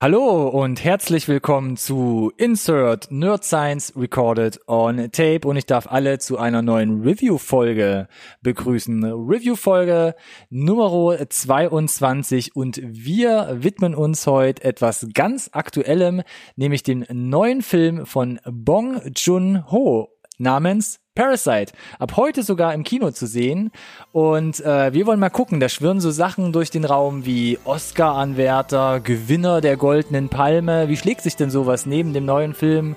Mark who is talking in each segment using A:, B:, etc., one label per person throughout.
A: Hallo und herzlich willkommen zu Insert Nerd Science Recorded on Tape und ich darf alle zu einer neuen Review-Folge begrüßen. Review-Folge Nummer 22 und wir widmen uns heute etwas ganz Aktuellem, nämlich dem neuen Film von Bong Joon-ho namens Parasite. Ab heute sogar im Kino zu sehen. Und äh, wir wollen mal gucken, da schwirren so Sachen durch den Raum wie Oscar-Anwärter, Gewinner der Goldenen Palme. Wie schlägt sich denn sowas neben dem neuen Film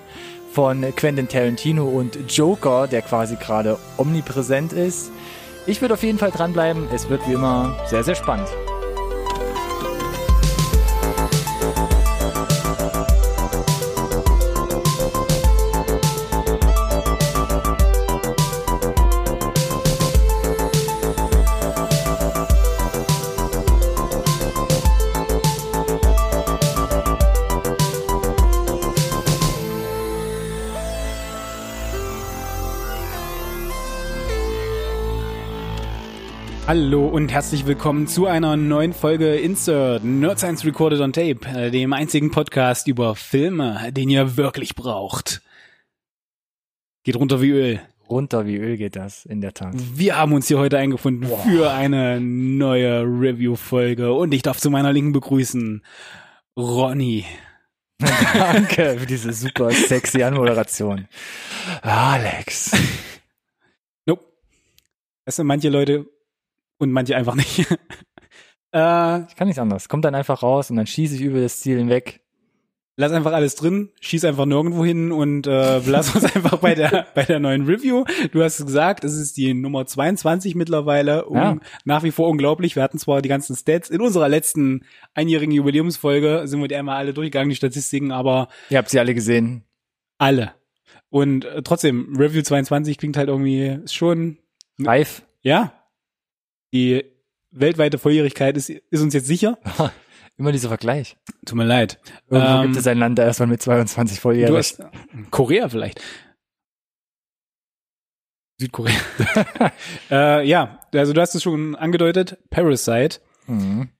A: von Quentin Tarantino und Joker, der quasi gerade omnipräsent ist? Ich würde auf jeden Fall dranbleiben. Es wird wie immer sehr, sehr spannend.
B: Hallo und herzlich willkommen zu einer neuen Folge Insert Nerd Science Recorded on Tape, äh, dem einzigen Podcast über Filme, den ihr wirklich braucht. Geht runter wie Öl.
A: Runter wie Öl geht das, in der Tat.
B: Wir haben uns hier heute eingefunden Boah. für eine neue Review-Folge und ich darf zu meiner Linken begrüßen Ronny.
A: Danke für diese super sexy Anmoderation. Alex.
B: Nope. Das sind manche Leute und manche einfach nicht. äh,
A: ich kann nichts anderes. Kommt dann einfach raus und dann schieße ich über das Ziel hinweg.
B: Lass einfach alles drin, schieß einfach nirgendwo hin und äh, lass uns einfach bei der bei der neuen Review. Du hast gesagt, es ist die Nummer 22 mittlerweile. Um, ja. Nach wie vor unglaublich. Wir hatten zwar die ganzen Stats in unserer letzten einjährigen Jubiläumsfolge sind wir die einmal alle durchgegangen, die Statistiken, aber
A: ihr habt sie alle gesehen.
B: Alle. Und äh, trotzdem Review 22 klingt halt irgendwie schon
A: reif.
B: Ja, die weltweite Volljährigkeit ist, ist uns jetzt sicher.
A: Immer dieser Vergleich.
B: Tut mir leid.
A: Irgendwo ähm, gibt es ein Land, da erstmal mit 22 volljährig. Du hast,
B: Korea vielleicht. Südkorea. äh, ja, also du hast es schon angedeutet. Parasite. Mhm.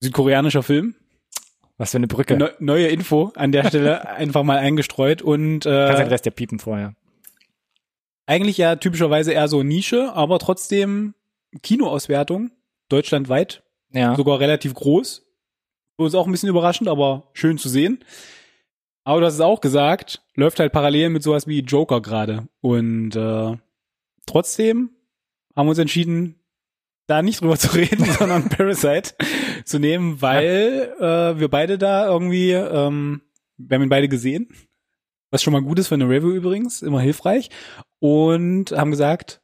B: Südkoreanischer Film.
A: Was für eine Brücke.
B: Ne neue Info an der Stelle einfach mal eingestreut und äh,
A: Kannst den Rest der piepen vorher.
B: Eigentlich ja typischerweise eher so Nische, aber trotzdem Kinoauswertung deutschlandweit. Ja. Sogar relativ groß. Für uns auch ein bisschen überraschend, aber schön zu sehen. Aber du hast es auch gesagt, läuft halt parallel mit sowas wie Joker gerade. Und äh, trotzdem haben wir uns entschieden, da nicht drüber zu reden, sondern Parasite zu nehmen, weil äh, wir beide da irgendwie, ähm, wir haben ihn beide gesehen, was schon mal gut ist für eine Review übrigens, immer hilfreich, und haben gesagt,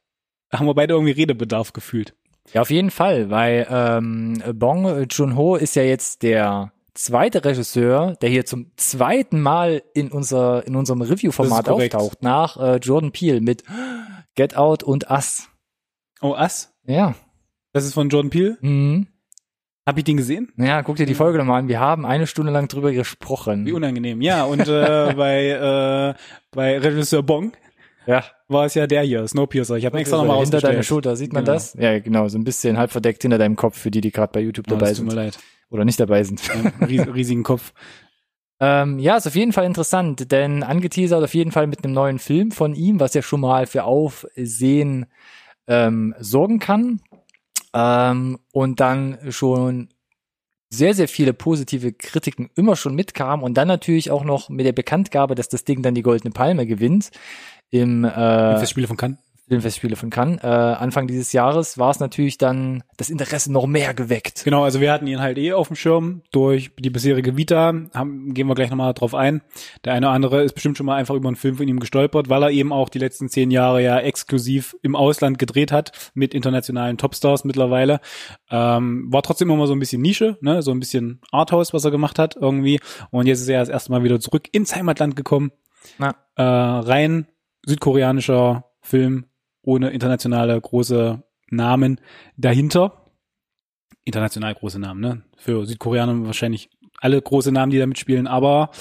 B: haben wir beide irgendwie Redebedarf gefühlt.
A: Ja, auf jeden Fall, weil ähm, Bong Joon-ho ist ja jetzt der zweite Regisseur, der hier zum zweiten Mal in unser in unserem Review-Format auftaucht, nach äh, Jordan Peele mit Get Out und Us.
B: Oh, Us?
A: Ja.
B: Das ist von Jordan Peele?
A: Mhm.
B: Hab ich den gesehen?
A: Ja, guck dir die Folge nochmal an. Wir haben eine Stunde lang drüber gesprochen.
B: Wie unangenehm. Ja, und äh, bei, äh, bei Regisseur Bong ja. war es ja der hier, Snowpiercer. Ich habe extra nochmal
A: Hinter deiner Schulter, sieht man genau. das? Ja, genau, so ein bisschen halb verdeckt hinter deinem Kopf, für die, die gerade bei YouTube oh, dabei sind.
B: Tut mir leid.
A: Oder nicht dabei sind.
B: Ja, riesigen Kopf.
A: Ähm, ja, ist auf jeden Fall interessant, denn angeteasert auf jeden Fall mit einem neuen Film von ihm, was ja schon mal für Aufsehen ähm, sorgen kann. Ähm, und dann schon sehr, sehr viele positive Kritiken immer schon mitkamen und dann natürlich auch noch mit der Bekanntgabe, dass das Ding dann die Goldene Palme gewinnt, im äh,
B: Festspiele von Cannes.
A: Filmfestspiele von Cannes. Äh, Anfang dieses Jahres war es natürlich dann das Interesse noch mehr geweckt.
B: Genau, also wir hatten ihn halt eh auf dem Schirm durch die bisherige Vita. Haben, gehen wir gleich nochmal drauf ein. Der eine oder andere ist bestimmt schon mal einfach über einen Film von ihm gestolpert, weil er eben auch die letzten zehn Jahre ja exklusiv im Ausland gedreht hat mit internationalen Topstars mittlerweile. Ähm, war trotzdem immer so ein bisschen Nische, ne, so ein bisschen Arthouse, was er gemacht hat irgendwie. Und jetzt ist er das erste Mal wieder zurück ins Heimatland gekommen. Na. Äh, rein südkoreanischer Film ohne internationale große Namen dahinter. International große Namen, ne? Für Südkoreaner wahrscheinlich alle große Namen, die da mitspielen, aber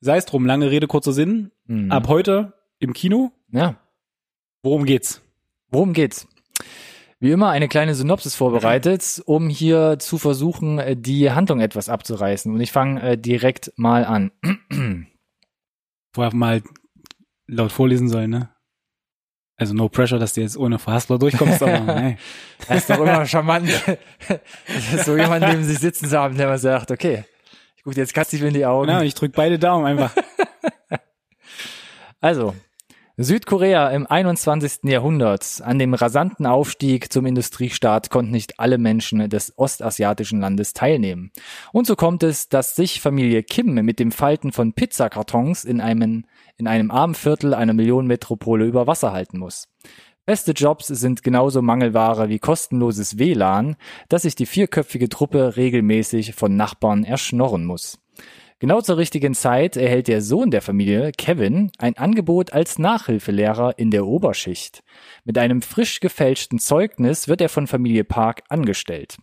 B: sei es drum, lange Rede, kurzer Sinn. Mhm. Ab heute im Kino.
A: Ja.
B: Worum geht's?
A: Worum geht's? Wie immer eine kleine Synopsis vorbereitet, um hier zu versuchen, äh, die Handlung etwas abzureißen. Und ich fange äh, direkt mal an.
B: Vorher mal laut vorlesen sollen, ne? Also no pressure, dass du jetzt ohne Verhassler durchkommst, aber hey.
A: Das ist doch immer charmant, so jemand neben sich sitzen zu haben, der mal sagt, okay, ich gucke jetzt katzig in die Augen.
B: Ja, ich drück beide Daumen einfach.
A: Also, Südkorea im 21. Jahrhundert. An dem rasanten Aufstieg zum Industriestaat konnten nicht alle Menschen des ostasiatischen Landes teilnehmen. Und so kommt es, dass sich Familie Kim mit dem Falten von Pizzakartons in einem, in einem armen Viertel einer Millionenmetropole über Wasser halten muss. Beste Jobs sind genauso Mangelware wie kostenloses WLAN, das sich die vierköpfige Truppe regelmäßig von Nachbarn erschnorren muss. Genau zur richtigen Zeit erhält der Sohn der Familie, Kevin, ein Angebot als Nachhilfelehrer in der Oberschicht. Mit einem frisch gefälschten Zeugnis wird er von Familie Park angestellt.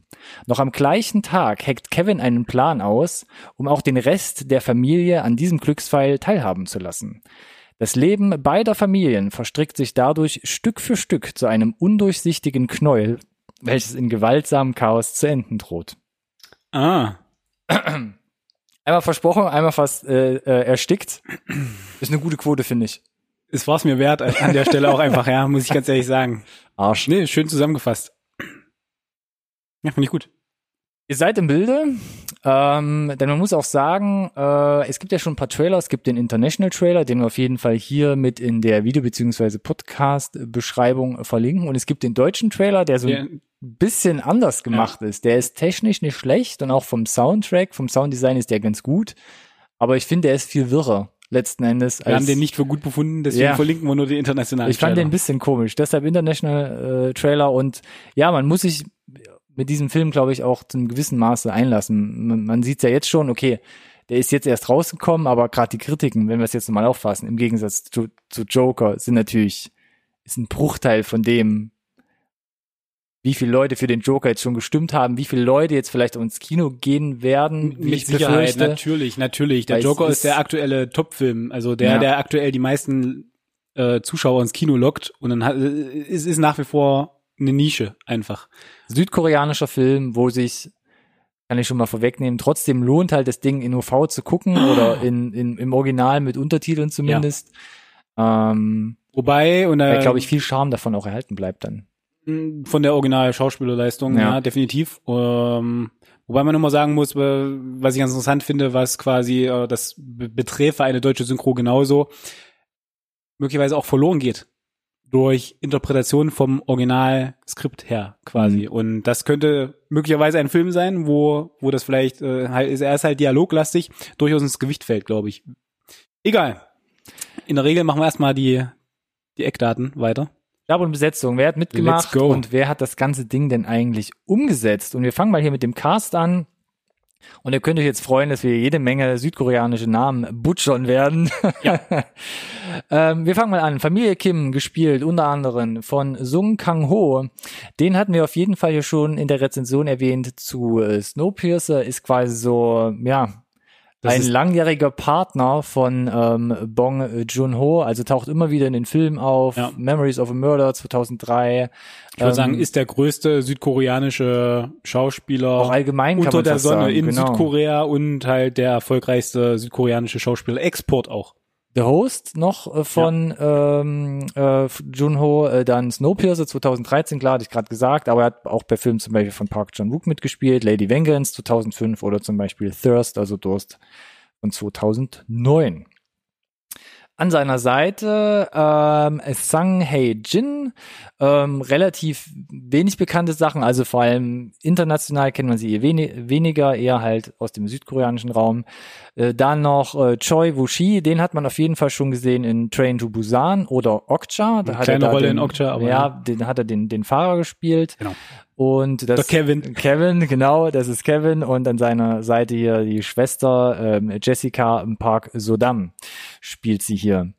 A: Noch am gleichen Tag hackt Kevin einen Plan aus, um auch den Rest der Familie an diesem Glücksfall teilhaben zu lassen. Das Leben beider Familien verstrickt sich dadurch Stück für Stück zu einem undurchsichtigen Knäuel, welches in gewaltsamem Chaos zu enden droht.
B: Ah.
A: Einmal versprochen, einmal fast äh, äh, erstickt. Ist eine gute Quote, finde ich.
B: Es war's mir wert an der Stelle auch einfach, ja, muss ich ganz ehrlich sagen.
A: Arsch.
B: Nee, schön zusammengefasst. Ja, finde ich gut.
A: Ihr seid im Bilde, ähm, denn man muss auch sagen, äh, es gibt ja schon ein paar Trailer. Es gibt den International Trailer, den wir auf jeden Fall hier mit in der Video- bzw. Podcast-Beschreibung verlinken. Und es gibt den deutschen Trailer, der so
B: Ja.
A: Bisschen anders gemacht ist. Der ist technisch nicht schlecht und auch vom Soundtrack, vom Sounddesign ist der ganz gut. Aber ich finde, der ist viel wirrer letzten Endes.
B: Wir haben den nicht für gut befunden, deswegen
A: Ja.
B: verlinken wir nur die internationalen
A: Ich fand den ein
B: Trailer.
A: bisschen komisch. Deshalb International äh, Trailer und ja, man muss sich mit diesem Film, glaube ich, auch zum gewissen Maße einlassen. Man, man sieht ja jetzt schon, okay, der ist jetzt erst rausgekommen, aber gerade die Kritiken, wenn wir es jetzt nochmal auffassen, im Gegensatz zu, zu Joker, sind natürlich, ist ein Bruchteil von dem, wie viele Leute für den Joker jetzt schon gestimmt haben, wie viele Leute jetzt vielleicht ins Kino gehen werden,
B: Mit
A: ich
B: Sicherheit,
A: befürchte.
B: natürlich, natürlich. Der Joker ist
A: ist-
B: der aktuelle Topfilm, also der,
A: Ja.
B: der aktuell die meisten äh, Zuschauer ins Kino lockt und dann hat, äh, es ist nach wie vor eine Nische einfach.
A: südkoreanischer Film, wo sich, kann ich schon mal vorwegnehmen, trotzdem lohnt halt das Ding in OV zu gucken oder in, in, im Original mit Untertiteln zumindest. Ähm,
B: Wobei, und äh,
A: glaube ich, viel Charme davon auch erhalten bleibt dann.
B: Von der original Schauspielerleistung, ja,
A: Ja.
B: definitiv. Ähm, wobei man nochmal sagen muss, äh, was ich ganz interessant finde, was quasi äh, das be- beträfe eine deutsche Synchro genauso, möglicherweise auch verloren geht durch Interpretation vom Originalskript her quasi.
A: Mhm.
B: Und das könnte möglicherweise ein Film sein, wo, wo das vielleicht, äh, halt, ist, er ist halt dialoglastig, durchaus ins Gewicht fällt, glaube ich. Egal. In der Regel machen wir erstmal die, die Eckdaten weiter.
A: Stab und Besetzung, wer hat mitgemacht
B: Let's go.
A: und wer hat das ganze Ding denn eigentlich umgesetzt? Und wir fangen mal hier mit dem Cast an. Und ihr könnt euch jetzt freuen, dass wir jede Menge südkoreanische Namen butchern werden.
B: Ja.
A: ähm, wir fangen mal an. Familie Kim, gespielt unter anderem von Sung Kang-ho. Den hatten wir auf jeden Fall hier schon in der Rezension erwähnt zu äh, Snowpiercer. Ist quasi so, ja,
B: Das
A: ein langjähriger Partner von ähm, Bong Joon-ho, also taucht immer wieder in den Filmen auf.
B: Ja.
A: Memories of a Murder 2003.
B: Ich würde
A: Ähm,
B: sagen, ist der größte südkoreanische Schauspieler
A: auch allgemein
B: unter der Sonne
A: sagen,
B: in
A: genau.
B: Südkorea und halt der erfolgreichste südkoreanische Schauspieler. Export auch.
A: The Host noch äh, von ähm, äh, Junho, äh, dann Snowpiercer 2013, klar, hatte ich gerade gesagt, aber er hat auch bei Filmen zum Beispiel von Park Chan-wook mitgespielt, Lady Vengeance 2005 oder zum Beispiel Thirst, also Durst von 2009. An seiner Seite ähm, Sang Hae Jin, ähm, relativ wenig bekannte Sachen, also vor allem international kennt man sie eher weni weniger, eher halt aus dem südkoreanischen Raum. Äh, dann noch äh, Choi Woo-shi, den hat man auf jeden Fall schon gesehen in Train to Busan oder Okja. Da
B: Eine
A: hat
B: kleine
A: er
B: Rolle
A: den,
B: in Okja, aber
A: ja,
B: ja.
A: den hat er den, den Fahrer gespielt.
B: Genau.
A: Und das
B: Der Kevin.
A: Kevin, genau, das ist Kevin und an seiner Seite hier die Schwester ähm, Jessica Park Sodam spielt sie hier.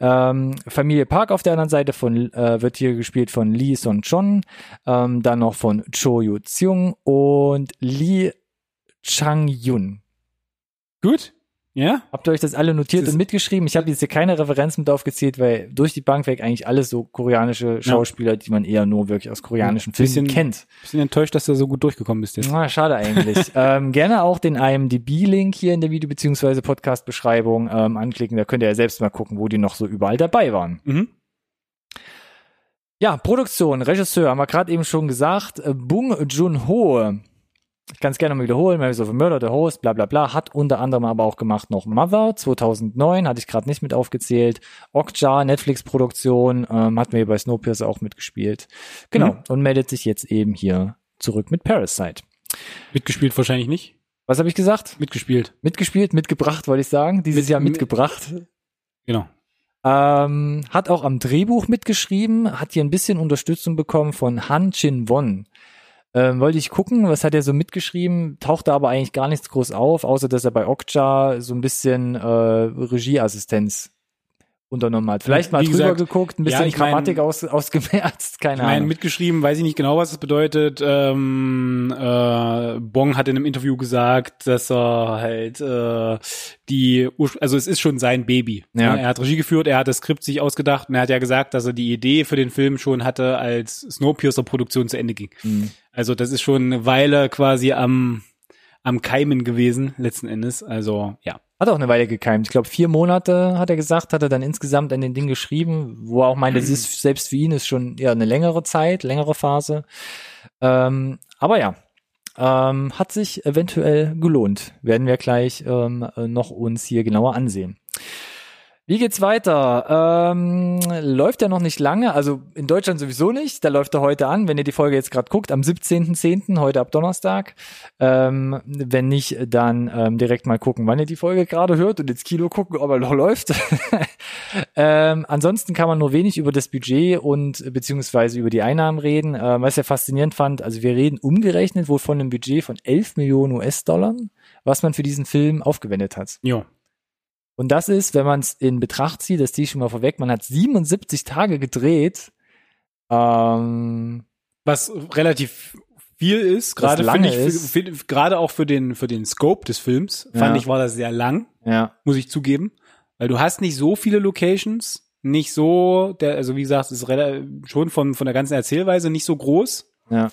A: Ähm, Familie Park auf der anderen Seite von äh, wird hier gespielt von Lee Son Chon, ähm, dann noch von Cho Yu Tseung und Lee Chang Yun.
B: Gut. Ja?
A: Habt ihr euch das alle notiert
B: Das
A: und mitgeschrieben? Ich habe jetzt hier keine Referenz mit aufgezählt, weil durch die Bank weg eigentlich alles so koreanische Schauspieler, die man eher nur wirklich aus koreanischen Filmen
B: Bisschen-
A: kennt.
B: Bisschen enttäuscht, dass du so gut durchgekommen bist jetzt.
A: Na, schade eigentlich. ähm, gerne auch den IMDb-Link hier in der Video- bzw. Podcast-Beschreibung ähm, anklicken. Da könnt ihr ja selbst mal gucken, wo die noch so überall dabei waren.
B: Mhm.
A: Ja, Produktion, Regisseur, haben wir gerade eben schon gesagt. Äh, Bung Joon-ho, ich kann es gerne mal wiederholen, Memories of a Murder, The Host, bla bla bla, hat unter anderem aber auch gemacht noch Mother 2009, hatte ich gerade nicht mit aufgezählt. Okja, Netflix-Produktion, ähm, wir hier bei Snowpiercer auch mitgespielt. Genau,
B: Mhm.
A: und meldet sich jetzt eben hier zurück mit Parasite.
B: Mitgespielt wahrscheinlich nicht.
A: Was habe ich gesagt?
B: Mitgespielt.
A: Mitgespielt, mitgebracht, wollte ich sagen. Dieses
B: Mit-
A: Jahr
B: mit-
A: mitgebracht.
B: Genau.
A: Ähm, hat auch am Drehbuch mitgeschrieben, hat hier ein bisschen Unterstützung bekommen von Han Chin Won. Ähm, wollte ich gucken, was hat er so mitgeschrieben, tauchte aber eigentlich gar nichts groß auf, außer dass er bei Okja so ein bisschen äh, Regieassistenz unternommen hat. Vielleicht mal drüber
B: gesagt,
A: geguckt, ein bisschen
B: ja, ich mein-
A: Grammatik aus, ausgemerzt, keine
B: Ich meine,
A: Ahnung.
B: mitgeschrieben, weiß ich nicht genau, was das bedeutet. Ähm, äh, Bong hat in einem Interview gesagt, dass er halt äh, die, also es ist schon sein Baby.
A: Ja.
B: Er hat Regie geführt, er hat das Skript sich ausgedacht und er hat ja gesagt, dass er die Idee für den Film schon hatte, als Snowpiercer-Produktion zu Ende ging.
A: Hm.
B: Also das ist schon eine Weile quasi am am Keimen gewesen, letzten Endes. Also ja.
A: Hat auch eine Weile gekeimt. Ich glaube, vier Monate, hat er gesagt, hat er dann insgesamt an den Ding geschrieben, wo er auch meinte, das ist selbst für ihn ist schon eher eine längere Zeit, längere Phase. Ähm, aber ja, ähm, hat sich eventuell gelohnt. Werden wir gleich ähm, noch uns hier genauer ansehen. Wie geht's weiter? Ähm, läuft ja noch nicht lange, also in Deutschland sowieso nicht. Da läuft er heute an, wenn ihr die Folge jetzt gerade guckt, am 17.10., heute ab Donnerstag. Ähm, wenn nicht, dann ähm, direkt mal gucken, wann ihr die Folge gerade hört und ins Kino gucken, ob er noch läuft. ähm, ansonsten kann man nur wenig über das Budget und beziehungsweise über die Einnahmen reden. Ähm, was ich ja faszinierend fand, also wir reden umgerechnet wohl von einem Budget von 11 Millionen US-Dollar, was man für diesen Film aufgewendet hat.
B: Jo.
A: Und das ist, wenn man es in Betracht zieht, das ziehe ich schon mal vorweg, man hat 77 Tage gedreht. Ähm,
B: Was relativ viel ist, gerade finde ich, gerade auch für den, für den Scope des Films, fand
A: Ja.
B: ich, war das sehr lang,
A: ja,
B: muss ich zugeben. Weil du hast nicht so viele Locations, nicht so, der, also wie gesagt, es ist schon von, von der ganzen Erzählweise nicht so groß.
A: ja.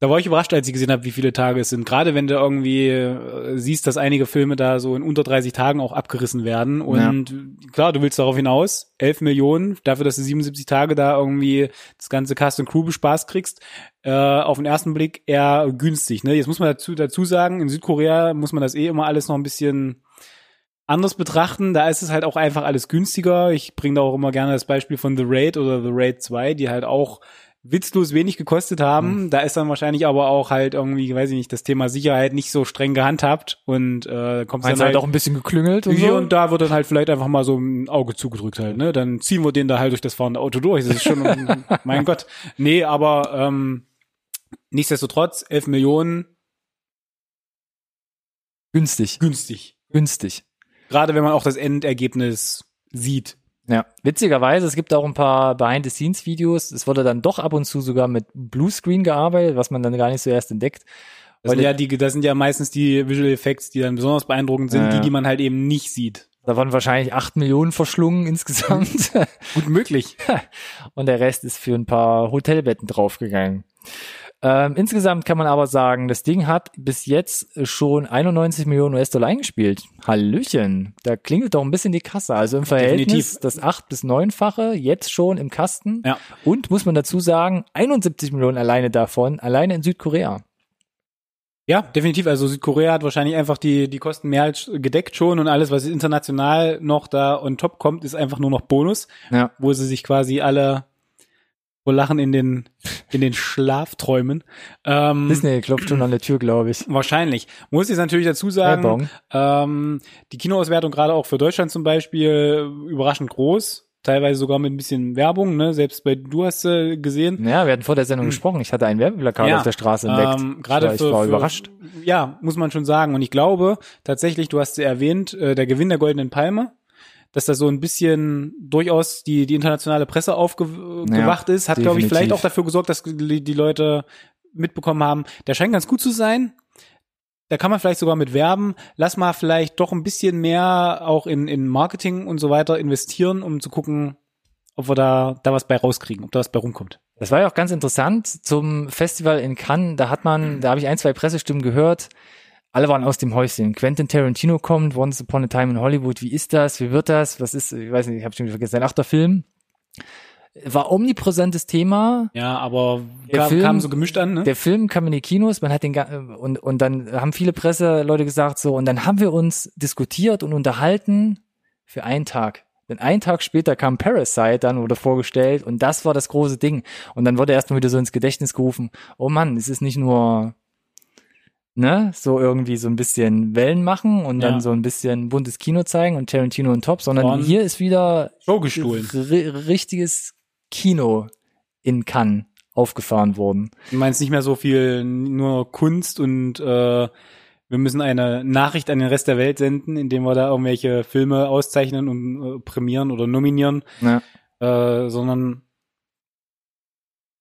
B: Da war ich überrascht, als ich gesehen habe, wie viele Tage es sind. Gerade wenn du irgendwie äh, siehst, dass einige Filme da so in unter 30 Tagen auch abgerissen werden. Und klar, du willst darauf hinaus, 11 Millionen, dafür, dass du 77 Tage da irgendwie das ganze Cast und Crew bespaßt kriegst, äh, auf den ersten Blick eher günstig. Ne? Jetzt muss man dazu, dazu sagen, in Südkorea muss man das eh immer alles noch ein bisschen anders betrachten. Da ist es halt auch einfach alles günstiger. Ich bringe da auch immer gerne das Beispiel von The Raid oder The Raid 2, die halt auch witzlos wenig gekostet haben. Da ist dann wahrscheinlich aber auch halt irgendwie, weiß ich nicht, das Thema Sicherheit nicht so streng gehandhabt und äh,
A: Meinst
B: dann
A: halt
B: halt
A: auch ein bisschen geklüngelt und
B: hier
A: so.
B: und da wird dann halt vielleicht einfach mal so ein Auge zugedrückt halt, ne? Dann ziehen wir den da halt durch das fahrende Auto durch. Das ist schon, mein Gott. Nee, aber ähm, nichtsdestotrotz, 11 Millionen
A: günstig,
B: günstig.
A: günstig.
B: Gerade wenn man auch das Endergebnis sieht.
A: Ja, witzigerweise, es gibt auch ein paar Behind-the-Scenes-Videos. Es wurde dann doch ab und zu sogar mit Bluescreen gearbeitet, was man dann gar nicht zuerst entdeckt.
B: Das
A: Weil
B: sind ja die, das sind ja meistens die Visual Effects, die dann besonders beeindruckend sind,
A: ja.
B: die, die man halt eben nicht sieht.
A: Da waren wahrscheinlich acht Millionen verschlungen insgesamt.
B: Gut möglich.
A: und der Rest ist für ein paar Hotelbetten draufgegangen. Ähm, insgesamt kann man aber sagen, das Ding hat bis jetzt schon 91 Millionen US-Dollar eingespielt. Hallöchen, da klingelt doch ein bisschen die Kasse. Also im Verhältnis
B: Definitiv.
A: das acht bis neunfache jetzt schon im Kasten.
B: Ja.
A: Und muss man dazu sagen, 71 Millionen alleine davon, alleine in Südkorea.
B: Ja, definitiv. Also Südkorea hat wahrscheinlich einfach die, die Kosten mehr als gedeckt schon und alles, was international noch da on top kommt, ist einfach nur noch Bonus,
A: Ja.
B: wo sie sich quasi alle vor Lachen in den, in den Schlaf träumen. Ähm,
A: Disney klopft schon an der Tür, glaube ich.
B: Wahrscheinlich. Muss ich natürlich dazu sagen,
A: Bong.
B: ähm, die Kinoauswertung gerade auch für Deutschland zum Beispiel überraschend groß. Teilweise sogar mit ein bisschen Werbung, ne? Selbst bei du hast äh, gesehen.
A: Ja, wir hatten vor der Sendung gesprochen. Ich hatte ein Werbeplakat
B: Ja,
A: auf der Straße entdeckt.
B: Ähm, gerade
A: ich war,
B: für,
A: ich war
B: für,
A: überrascht.
B: Ja, muss man schon sagen. Und ich glaube tatsächlich, du hast sie erwähnt, äh, der Gewinn der Goldenen Palme, dass da so ein bisschen durchaus die, die internationale Presse aufgewacht ist, hat, glaube ich, vielleicht auch dafür gesorgt, dass die, die Leute mitbekommen haben, der scheint ganz gut zu sein. da kann man vielleicht sogar mit werben. Lass mal vielleicht doch ein bisschen mehr auch in, in Marketing und so weiter investieren, um zu gucken, ob wir da, da was bei rauskriegen, ob da was bei rumkommt.
A: Das war ja auch ganz interessant zum Festival in Cannes. Da hat man, da habe ich ein, zwei Pressestimmen gehört. Alle waren aus dem Häuschen. Quentin Tarantino kommt, Once Upon a Time in Hollywood. Wie ist das? Wie wird das? Was ist, ich weiß nicht, ich habe schon wieder vergessen, sein achter Film. War omnipräsentes Thema.
B: Ja, aber
A: Der
B: kam,
A: Film-
B: kam so gemischt an, ne?
A: Der Film kam in die Kinos, man hat den und und dann haben viele Presseleute gesagt so und dann haben wir uns diskutiert und unterhalten für einen Tag. Denn einen Tag später kam Parasite dann wurde vorgestellt und das war das große Ding und dann wurde erstmal wieder so ins Gedächtnis gerufen, oh Mann, es ist nicht nur ne, so irgendwie so ein bisschen Wellen machen und dann
B: Ja.
A: so ein bisschen buntes Kino zeigen und Tarantino und Top, sondern
B: Von-
A: hier ist wieder
B: Show gestohlen.
A: ri- richtiges Kino in Cannes aufgefahren worden.
B: Du meinst nicht mehr so viel nur Kunst und äh, wir müssen eine Nachricht an den Rest der Welt senden, indem wir da irgendwelche Filme auszeichnen und äh, prämieren oder nominieren,
A: Ja.
B: äh, sondern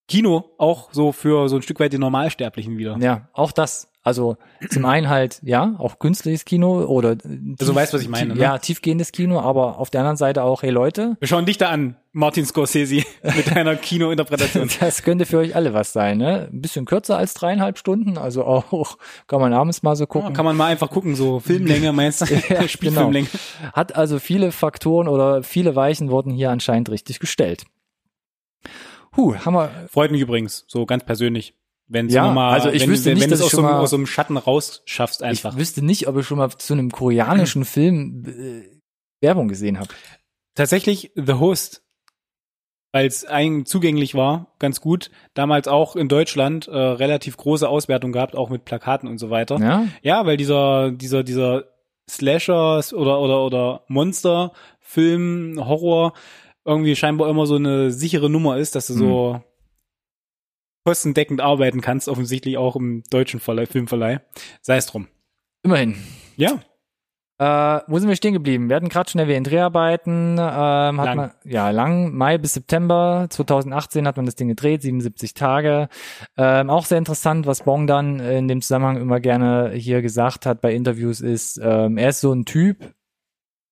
B: Kino auch so für so ein Stück weit die Normalsterblichen wieder.
A: Ja, auch das. Also zum einen halt, ja, auch künstliches Kino oder äh,
B: Also weißt, was ich meine, ne?
A: Ja, tiefgehendes Kino, aber auf der anderen Seite auch, hey Leute,
B: Wir schauen dich da an, Martin Scorsese, mit deiner Kinointerpretation.
A: das könnte für euch alle was sein, ne? Ein bisschen kürzer als dreieinhalb Stunden, also auch kann man abends mal so
B: Ja,
A: gucken.
B: kann man mal einfach gucken, so Filmlänge meinst du?
A: Ja,
B: Spielfilmlänge.
A: Hat also viele Faktoren oder viele Weichen wurden hier anscheinend richtig gestellt. Huh, haben wir
B: Freut mich übrigens, so ganz persönlich. Wenn
A: Ja,
B: mal,
A: also ich
B: wenn,
A: wüsste
B: wenn,
A: nicht,
B: wenn
A: dass
B: es aus, so, einem-
A: mal-
B: aus so einem Schatten rausschaffst einfach.
A: Ich wüsste nicht, ob ich schon mal zu einem koreanischen Film äh, Werbung gesehen habe.
B: Tatsächlich The Host, weil es zugänglich war, ganz gut. Damals auch in Deutschland äh, relativ große Auswertung gehabt, auch mit Plakaten und so weiter.
A: Ja?
B: Ja, weil dieser, dieser, dieser Slasher oder, oder, oder Monster-Film, Horror irgendwie scheinbar immer so eine sichere Nummer ist, dass du so kostendeckend arbeiten kannst, offensichtlich auch im deutschen Verleih, Filmverleih. Sei es drum.
A: Immerhin.
B: Ja,
A: Äh, wo sind wir stehen geblieben? Wir hatten gerade schon erwähnt, Dreharbeiten, ähm, hat
B: Lang.
A: man, ja, lang, Mai bis September 2018 hat man das Ding gedreht, 77 Tage. Ähm, auch sehr interessant, was Bong dann in dem Zusammenhang immer gerne hier gesagt hat bei Interviews ist, ähm, er ist so ein Typ,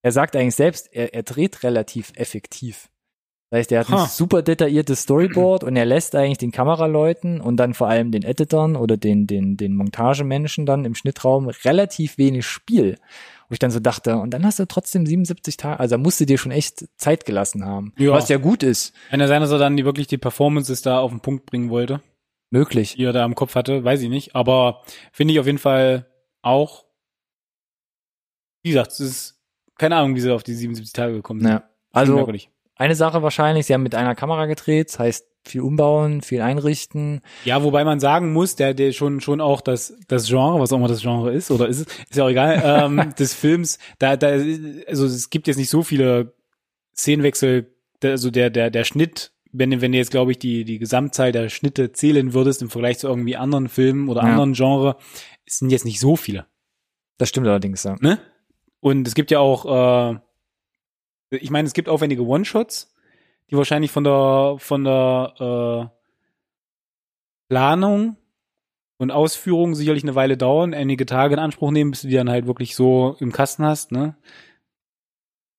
A: er sagt eigentlich selbst, er, er dreht relativ effektiv. Das heißt, er hat ein
B: Ha.
A: super detailliertes Storyboard und er lässt eigentlich den Kameraleuten und dann vor allem den Editern oder den, den, den Montagemenschen dann im Schnittraum relativ wenig Spiel. Wo ich dann so dachte, und dann hast du trotzdem 77 Tage, also musst du dir schon echt Zeit gelassen haben.
B: Ja.
A: Was ja gut ist.
B: kann ja sein, dass er dann die, wirklich die Performances da auf den Punkt bringen wollte.
A: Möglich.
B: die er da im Kopf hatte, weiß ich nicht. Aber finde ich auf jeden Fall auch, wie gesagt, es ist keine Ahnung, wie sie auf die 77 Tage gekommen sind.
A: Ja. Also
B: merkwürdig.
A: Eine Sache wahrscheinlich, sie haben mit einer Kamera gedreht, das heißt viel umbauen, viel einrichten.
B: Ja, wobei man sagen muss, der, der schon, schon auch das, das Genre, was auch immer das Genre ist, oder ist es, ist ja auch egal, ähm, des Films, da, da, also es gibt jetzt nicht so viele Szenenwechsel, also der, der, der Schnitt, wenn, wenn du jetzt, glaube ich, die, die Gesamtzahl der Schnitte zählen würdest im Vergleich zu irgendwie anderen Filmen oder
A: Ja.
B: anderen Genre, es sind jetzt nicht so viele.
A: Das stimmt allerdings, ja.
B: ne? Und es gibt ja auch, äh, ich meine, es gibt aufwendige One-Shots, die wahrscheinlich von der von der äh, Planung und Ausführung sicherlich eine Weile dauern, einige Tage in Anspruch nehmen, bis du die dann halt wirklich so im Kasten hast, ne?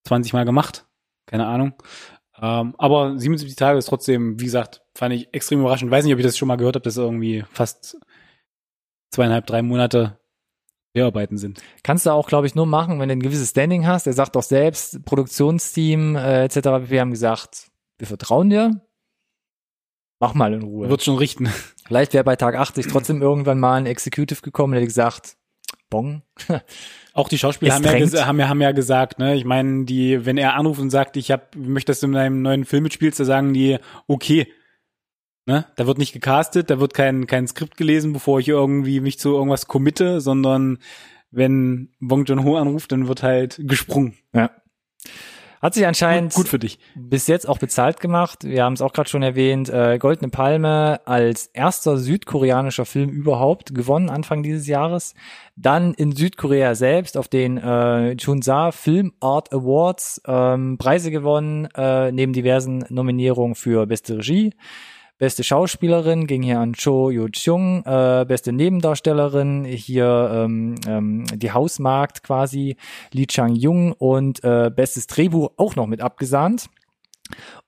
B: 20 Mal gemacht, keine Ahnung. Ähm, aber 77 Tage ist trotzdem, wie gesagt, fand ich extrem überraschend. Weiß nicht, ob ich das schon mal gehört habe, dass irgendwie fast zweieinhalb, drei Monate Dreharbeiten sind.
A: Kannst du auch, glaube ich, nur machen, wenn du ein gewisses Standing hast. Er sagt doch selbst, Produktionsteam äh, etc. Wir haben gesagt, wir vertrauen dir. Mach mal in Ruhe.
B: Wird schon richten.
A: Vielleicht wäre bei Tag 80 trotzdem irgendwann mal ein Executive gekommen, der hätte gesagt, Bong.
B: Auch die Schauspieler haben ja, haben ja, haben ja gesagt, ne, ich meine, die, wenn er anruft und sagt, ich hab, möchte, dass du in einem neuen Film mitspielst, da sagen die, okay. Ne? Da wird nicht gecastet, da wird kein, kein Skript gelesen, bevor ich irgendwie mich zu irgendwas committe, sondern wenn Bong Joon-ho anruft, dann wird halt gesprungen.
A: Ja. Hat sich anscheinend
B: Gut für dich.
A: bis jetzt auch bezahlt gemacht. Wir haben es auch gerade schon erwähnt. Äh, Goldene Palme als erster südkoreanischer Film überhaupt gewonnen Anfang dieses Jahres. Dann in Südkorea selbst auf den äh, Chunsa Film Art Awards ähm, Preise gewonnen, äh, neben diversen Nominierungen für beste Regie, Beste Schauspielerin ging hier an Cho Yoo Chung, äh, beste Nebendarstellerin hier ähm, ähm, die Hausmarkt quasi Lee Chang Jung und äh, bestes Drehbuch auch noch mit abgesahnt.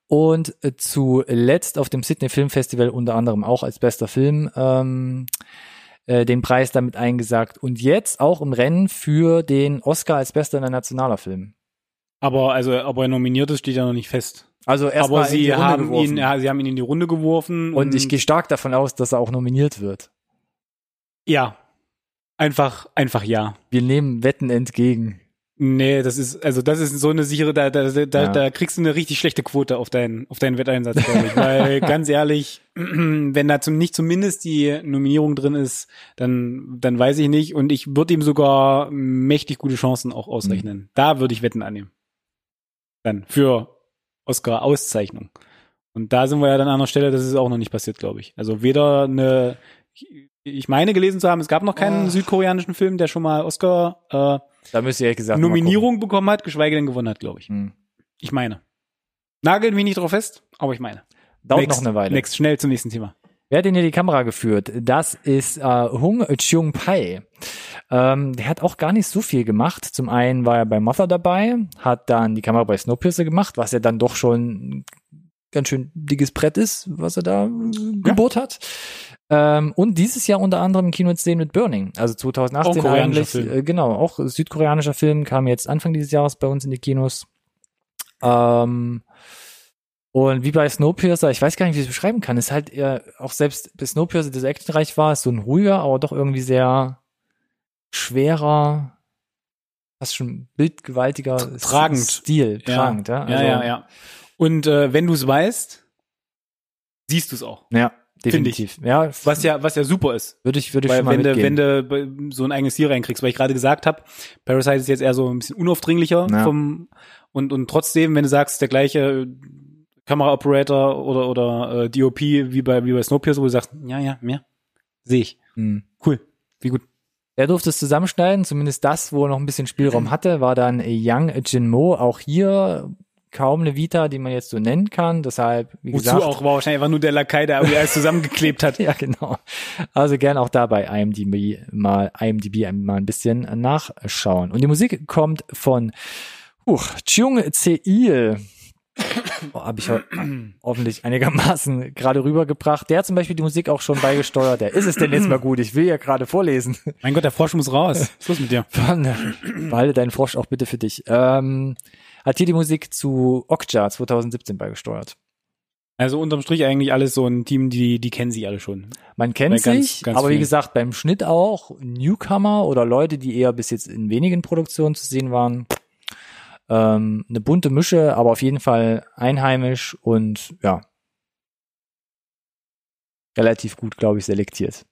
A: Und äh, zuletzt auf dem Sydney Film Festival unter anderem auch als bester Film ähm, äh, den Preis damit eingesagt. Und jetzt auch im Rennen für den Oscar als bester internationaler Film.
B: Aber also, ob er nominiert ist, steht ja noch nicht fest.
A: Also
B: Aber
A: erstmal
B: sie haben ihn, ja, sie haben ihn in die Runde geworfen.
A: und ich gehe stark davon aus, dass er auch nominiert wird.
B: ja, einfach, einfach ja.
A: Wir nehmen Wetten entgegen.
B: Nee, das ist, also das ist so eine sichere, da, da, da,
A: Ja.
B: da kriegst du eine richtig schlechte Quote auf deinen, auf deinen Wetteinsatz, glaube ich. Weil ganz ehrlich, wenn da zum, nicht zumindest die Nominierung drin ist, dann, dann weiß ich nicht. Und ich würde ihm sogar mächtig gute Chancen auch ausrechnen. Da würde ich Wetten annehmen. Dann für Oscar-Auszeichnung. Und da sind wir ja dann an einer Stelle, das ist auch noch nicht passiert, glaube ich. Also weder eine, ich- meine gelesen zu haben, es gab noch keinen
A: Oh.
B: südkoreanischen Film, der schon mal Oscar äh,
A: Da müsst ihr ehrlich gesagt
B: Nominierung bekommen hat, geschweige denn gewonnen hat, glaube ich.
A: Hm.
B: Ich meine. Nagelt mich nicht drauf fest, aber ich meine.
A: Dauert
B: Next,
A: noch eine Weile.
B: Next, schnell zum nächsten Thema.
A: Wer hat denn hier die Kamera geführt? Das ist äh, Hung Chung Pai. Ähm, der hat auch gar nicht so viel gemacht. Zum einen war er bei Mother dabei, hat dann die Kamera bei Snowpiercer gemacht, was ja dann doch schon ein ganz schön dickes Brett ist, was er da äh, gebohrt hat. Ähm, und dieses Jahr unter anderem im Kino sehen mit Burning. Also 2018
B: Auch ein koreanischer
A: eigentlich. Äh, genau, auch südkoreanischer Film, kam jetzt Anfang dieses Jahres bei uns in die Kinos. Ähm, und wie bei Snowpiercer, ich weiß gar nicht, wie ich es beschreiben kann, ist halt eher, auch selbst bei Snowpiercer, der so actionreich war, ist so ein ruhiger, aber doch irgendwie sehr schwerer, fast schon bildgewaltiger
B: Tragend.
A: Stil, tragend, ja.
B: ja,
A: Also,
B: ja, ja. Und äh, wenn du es weißt, siehst du es auch.
A: Ja, definitiv. Ja,
B: Was ja, was ja super ist.
A: würde ich, würde ich
B: Weil
A: schon mal
B: wenn du, wenn du so ein eigenes Ziel reinkriegst, weil ich gerade gesagt habe, Parasite ist jetzt eher so ein bisschen unaufdringlicher
A: Ja.
B: vom und und trotzdem, wenn du sagst, der gleiche Kameraoperator oder oder äh, DOP wie bei wie bei Snowpiercer, wo du sagst, ja, ja, mehr sehe ich.
A: Hm.
B: Cool. Wie gut.
A: Er durfte es zusammenschneiden, zumindest das, wo er noch ein bisschen Spielraum hatte, war dann Young Jinmo. Auch hier kaum eine Vita, die man jetzt so nennen kann. Deshalb, wie
B: Wozu
A: gesagt,
B: auch war wahrscheinlich einfach nur der Lakai, der irgendwie alles zusammengeklebt hat.
A: Ja, genau. Also gern auch da bei IMDb mal, IMDb mal ein bisschen nachschauen. Und die Musik kommt von uh, Chung Seil. Oh, Habe ich ho hoffentlich einigermaßen gerade rübergebracht. Der hat zum Beispiel die Musik auch schon beigesteuert. Der ist es denn jetzt mal gut? Ich will ja gerade vorlesen.
B: Mein Gott, der Frosch muss raus. Was ist los mit dir?
A: Behalte deinen Frosch auch bitte für dich. Ähm, hat hier die Musik zu Okja 2017 beigesteuert.
B: Also unterm Strich eigentlich alles so ein Team, die die kennen sie alle schon.
A: Man kennt
B: Bei ganz-
A: sich,
B: ganz
A: aber wie
B: vielen.
A: gesagt, beim Schnitt auch Newcomer oder Leute, die eher bis jetzt in wenigen Produktionen zu sehen waren. Ähm, eine bunte Mische, aber auf jeden Fall einheimisch und ja, relativ gut, glaube ich, selektiert.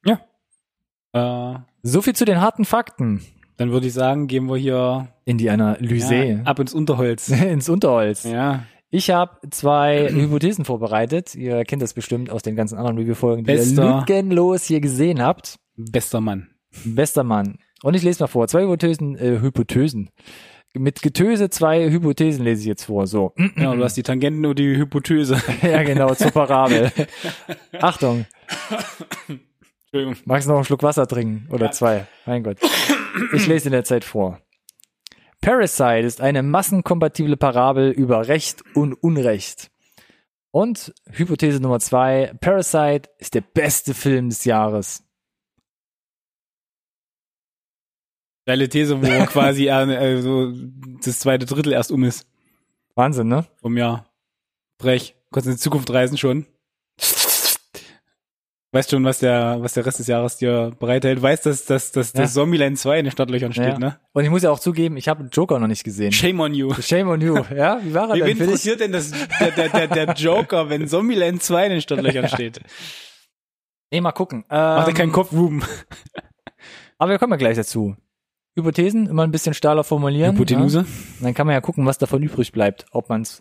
B: Äh,
A: So viel zu den harten Fakten
B: dann würde ich sagen, gehen wir hier
A: in die Analyse
B: ja, ab ins Unterholz.
A: ins Unterholz.
B: Ja.
A: Ich habe zwei Hypothesen vorbereitet. Ihr kennt das bestimmt aus den ganzen anderen Review-Folgen, die ihr
B: Bester.
A: lückenlos hier gesehen habt.
B: Bester Mann.
A: Bester Mann. Und ich lese mal vor. Zwei Hypothesen, äh, Hypothesen. Mit Getöse zwei Hypothesen lese ich jetzt vor. So.
B: Ja, du hast die Tangenten und die Hypothese.
A: ja, genau, zur Parabel. Achtung,
B: Entschuldigung.
A: magst du noch einen Schluck Wasser trinken? Oder zwei? Mein Gott. Ich lese in der Zeit vor. Parasite ist eine massenkompatible Parabel über Recht und Unrecht. Und Hypothese Nummer zwei, Parasite ist der beste Film des Jahres.
B: Geile These, wo quasi äh, so das zweite Drittel erst um ist
A: Wahnsinn, ne?
B: vom Jahr. Brech. Kannst in die Zukunft reisen schon. Weißt schon, was der, was der Rest des Jahres dir bereithält. Weißt, dass, dass, dass
A: Ja.
B: das Zombieland 2 in den Startlöchern steht,
A: Ja.
B: ne?
A: Und ich muss ja auch zugeben, ich habe Joker noch nicht gesehen.
B: Shame on you.
A: Shame on you. Ja, wie war er
B: Wie
A: denn
B: wen interessiert denn das, der, der, der, der Joker, wenn Zombieland 2 in den Startlöchern steht?
A: Nee, mal gucken.
B: Macht er
A: Ähm,
B: keinen Kopf, Ruben.
A: Aber wir kommen ja gleich dazu. Hypothesen immer ein bisschen stahler formulieren.
B: Hypotenuse?
A: Ja? Dann kann man ja gucken, was davon übrig bleibt, ob man es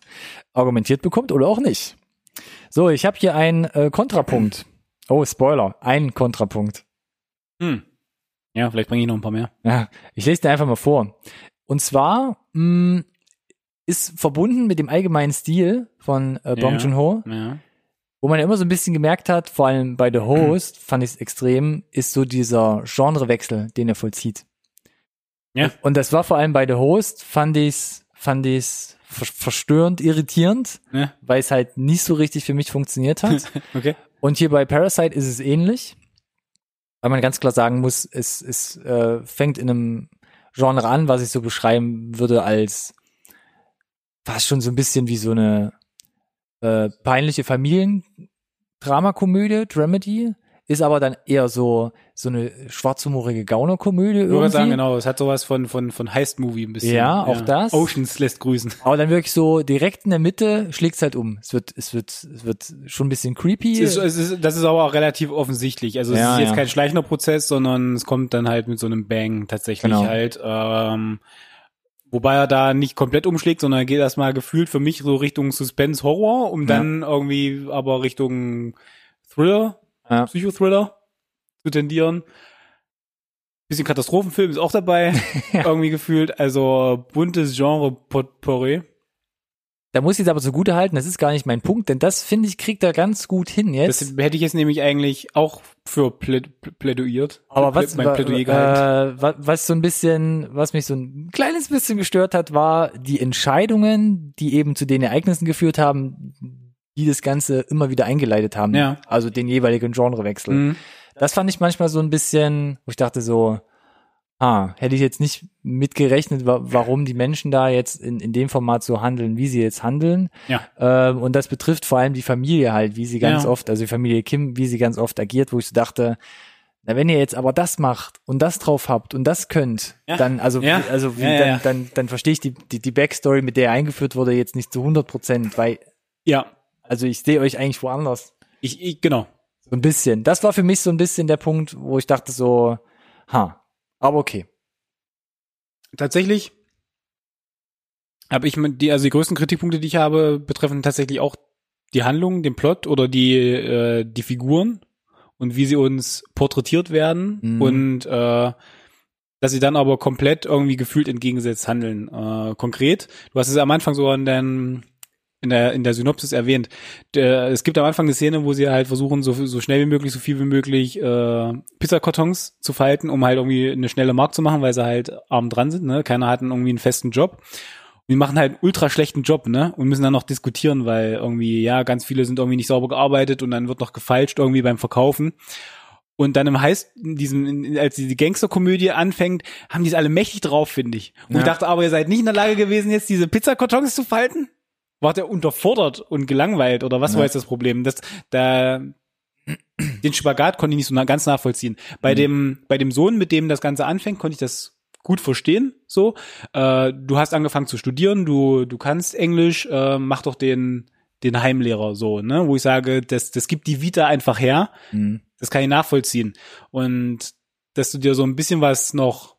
A: argumentiert bekommt oder auch nicht. So, ich habe hier einen äh, Kontrapunkt. Oh, Spoiler, einen Kontrapunkt.
B: Hm. Ja, vielleicht bringe ich noch ein paar mehr.
A: Ja, ich lese dir einfach mal vor. Und zwar mh, ist verbunden mit dem allgemeinen Stil von äh, Bong
B: Ja.
A: Joon-ho
B: Ja.
A: Wo man immer so ein bisschen gemerkt hat, vor allem bei The Host, fand ich es extrem, ist so dieser Genrewechsel, den er vollzieht.
B: Ja.
A: Und das war vor allem bei The Host, fand ich's, fand ich's ver verstörend, irritierend,
B: Ja.
A: weil es halt nicht so richtig für mich funktioniert hat.
B: Okay.
A: Und hier bei Parasite ist es ähnlich, weil man ganz klar sagen muss, es, es äh, fängt in einem Genre an, was ich so beschreiben würde als fast schon so ein bisschen wie so eine äh, peinliche Familiendramakomödie, Dramedy, ist aber dann eher so so eine schwarzhumorige Gaunerkomödie
B: Ich würde
A: irgendwie.
B: sagen, genau, es hat sowas von, von, von Heist-Movie ein bisschen.
A: Ja, auch das.
B: Oceans lässt grüßen.
A: Aber dann wirklich so direkt in der Mitte schlägt's halt um. Es wird, es wird, es wird schon ein bisschen creepy.
B: Es ist, es ist, das ist aber auch relativ offensichtlich. Also es
A: Ja,
B: ist jetzt
A: ja.
B: kein schleichender Prozess, sondern es kommt dann halt mit so einem Bang tatsächlich
A: Genau.
B: halt. Ähm, wobei er da nicht komplett umschlägt, sondern er geht erstmal gefühlt für mich so Richtung Suspense Horror, um
A: Ja.
B: dann irgendwie aber Richtung Thriller,
A: Ja.
B: Psychothriller zu tendieren. Bisschen Katastrophenfilm ist auch dabei, irgendwie gefühlt. Also buntes Genre Potpourri.
A: Da muss ich es aber zugute halten, das ist gar nicht mein Punkt, denn das finde ich kriegt er ganz gut hin
B: Das
A: jetzt.
B: hätte ich jetzt nämlich eigentlich auch für plä plädoyiert.
A: aber was,
B: mein Plädoyer gehalten.
A: äh, was so ein bisschen, was mich so ein kleines bisschen gestört hat, war die Entscheidungen, die eben zu den Ereignissen geführt haben, die das Ganze immer wieder eingeleitet haben.
B: Ja.
A: Also den jeweiligen Genrewechsel.
B: Mhm.
A: Das fand ich manchmal so ein bisschen, wo ich dachte so, ah, hätte ich jetzt nicht mitgerechnet, wa warum die Menschen da jetzt in, in dem Format so handeln, wie sie jetzt handeln.
B: Ja.
A: Ähm, und das betrifft vor allem die Familie halt, wie sie ganz
B: Ja.
A: oft, also die Familie Kim, wie sie ganz oft agiert, wo ich so dachte, na, wenn ihr jetzt aber das macht und das drauf habt und das könnt,
B: Ja.
A: dann, also,
B: Ja.
A: also wie,
B: Ja,
A: dann, dann, dann verstehe ich die, die, die Backstory, mit der er eingeführt wurde, jetzt nicht zu 100 Prozent, weil,
B: Ja,
A: also ich sehe euch eigentlich woanders.
B: ich, ich genau.
A: So ein bisschen. Das war für mich so ein bisschen der Punkt, wo ich dachte so, ha, aber okay.
B: Tatsächlich habe ich mit die, also die größten Kritikpunkte, die ich habe, betreffen tatsächlich auch die Handlung, den Plot oder die, äh, die Figuren und wie sie uns porträtiert werden
A: Mhm.
B: und äh, dass sie dann aber komplett irgendwie gefühlt entgegengesetzt handeln. Äh, konkret, du hast es am Anfang sogar in, dein, in, der, in der Synopsis erwähnt. Der, es gibt am Anfang eine Szene, wo sie halt versuchen, so, so schnell wie möglich, so viel wie möglich äh, Pizzakartons zu falten, um halt irgendwie eine schnelle Mark zu machen, weil sie halt arm dran sind. Ne? Keiner hat irgendwie einen festen Job. Und die machen halt einen ultra schlechten Job, ne? Und müssen dann noch diskutieren, weil irgendwie, ja, ganz viele sind irgendwie nicht sauber gearbeitet und dann wird noch gefalscht irgendwie beim Verkaufen. Und dann im heißt, in diesem, in, als die Gangsterkomödie anfängt, haben die es alle mächtig drauf, finde ich. Und
A: Ja.
B: ich dachte, aber ihr seid nicht in der Lage gewesen, jetzt diese Pizzakartons zu falten? War der unterfordert und gelangweilt oder was
A: Ja.
B: war jetzt das Problem? Das, da, den Spagat konnte ich nicht so ganz nachvollziehen. Bei
A: Mhm.
B: dem, bei dem Sohn, mit dem das Ganze anfängt, konnte ich das gut verstehen, so. Äh, du hast angefangen zu studieren, du, du kannst Englisch, äh, mach doch den, den Heimlehrer, so, ne, wo ich sage, das, das gibt die Vita einfach her.
A: Mhm.
B: Das kann ich nachvollziehen. Und dass du dir so ein bisschen was noch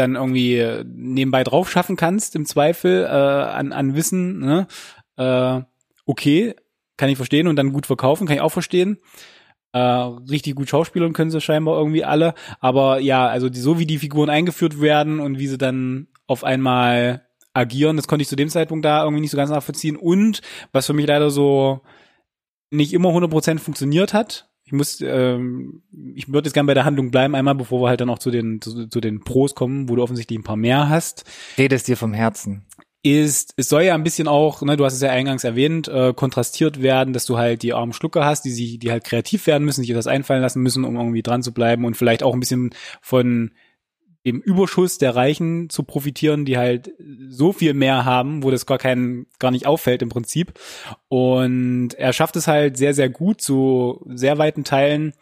B: dann irgendwie äh, nebenbei drauf schaffen kannst, im Zweifel, äh, an, an Wissen, ne? Äh, okay, kann ich verstehen und dann gut verkaufen, kann ich auch verstehen. Äh, richtig gut schauspielern können sie scheinbar irgendwie alle. Aber ja, also die, so wie die Figuren eingeführt werden und wie sie dann auf einmal agieren, das konnte ich zu dem Zeitpunkt da irgendwie nicht so ganz nachvollziehen. Und was für mich leider so nicht immer 100% funktioniert hat. Ich muss, ähm, ich würde jetzt gerne bei der Handlung bleiben, einmal bevor wir halt dann auch zu den, zu, zu den Pros kommen, wo du offensichtlich ein paar mehr hast,
A: Redest dir vom Herzen.
B: ist, es soll ja ein bisschen auch, ne, du hast es ja eingangs erwähnt, äh, kontrastiert werden, dass du halt die armen Schlucker hast, die sich, die halt kreativ werden müssen, sich das einfallen lassen müssen, um irgendwie dran zu bleiben und vielleicht auch ein bisschen von dem Überschuss der Reichen zu profitieren, die halt so viel mehr haben, wo das gar kein, gar nicht auffällt im Prinzip. Und er schafft es halt sehr, sehr gut zu sehr weiten Teilen.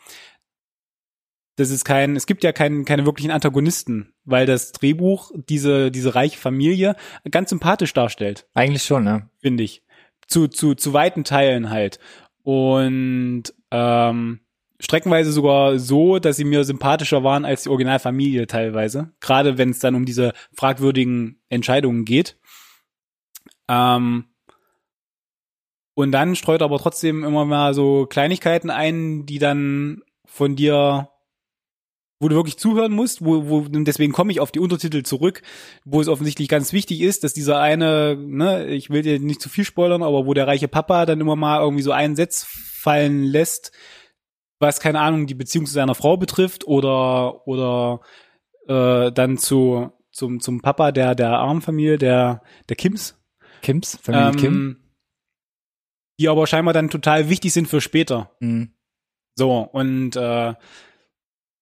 B: Das ist kein, es gibt ja kein, keine wirklichen Antagonisten, weil das Drehbuch diese, diese reiche Familie ganz sympathisch darstellt
A: Eigentlich schon, ne?
B: finde ich. Zu, zu, zu weiten Teilen halt. Und ähm, streckenweise sogar so, dass sie mir sympathischer waren als die Originalfamilie teilweise. Gerade wenn es dann um diese fragwürdigen Entscheidungen geht. Ähm, und dann streut er aber trotzdem immer mal so Kleinigkeiten ein, die dann von dir wo du wirklich zuhören musst, wo, wo deswegen komme ich auf die Untertitel zurück, wo es offensichtlich ganz wichtig ist, dass dieser eine, ne, ich will dir nicht zu viel spoilern, aber wo der reiche Papa dann immer mal irgendwie so einen Satz fallen lässt, was keine Ahnung die Beziehung zu seiner Frau betrifft oder oder äh, dann zu zum zum Papa der der armen Familie der der Kims
A: Kims, Familie
B: ähm,
A: Kim.
B: die aber scheinbar dann total wichtig sind für später.
A: Mhm.
B: So, und äh,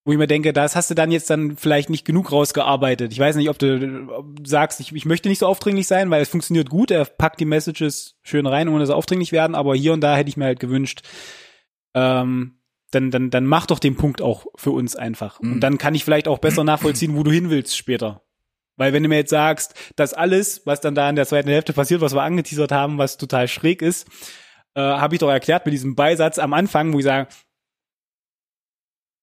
B: wo ich mir denke, das hast du dann jetzt dann vielleicht nicht genug rausgearbeitet. Ich weiß nicht, ob du ob du sagst, ich, ich möchte nicht so aufdringlich sein, weil es funktioniert gut, er packt die Messages schön rein, ohne dass sie aufdringlich werden, aber hier und da hätte ich mir halt gewünscht, ähm, dann, dann, dann mach doch den Punkt auch für uns einfach.
A: Mhm.
B: Und dann kann ich vielleicht auch besser nachvollziehen, wo du hin willst später. Weil wenn du mir jetzt sagst, dass alles, was dann da in der zweiten Hälfte passiert, was wir angeteasert haben, was total schräg ist, äh, habe ich doch erklärt mit diesem Beisatz am Anfang, wo ich sage,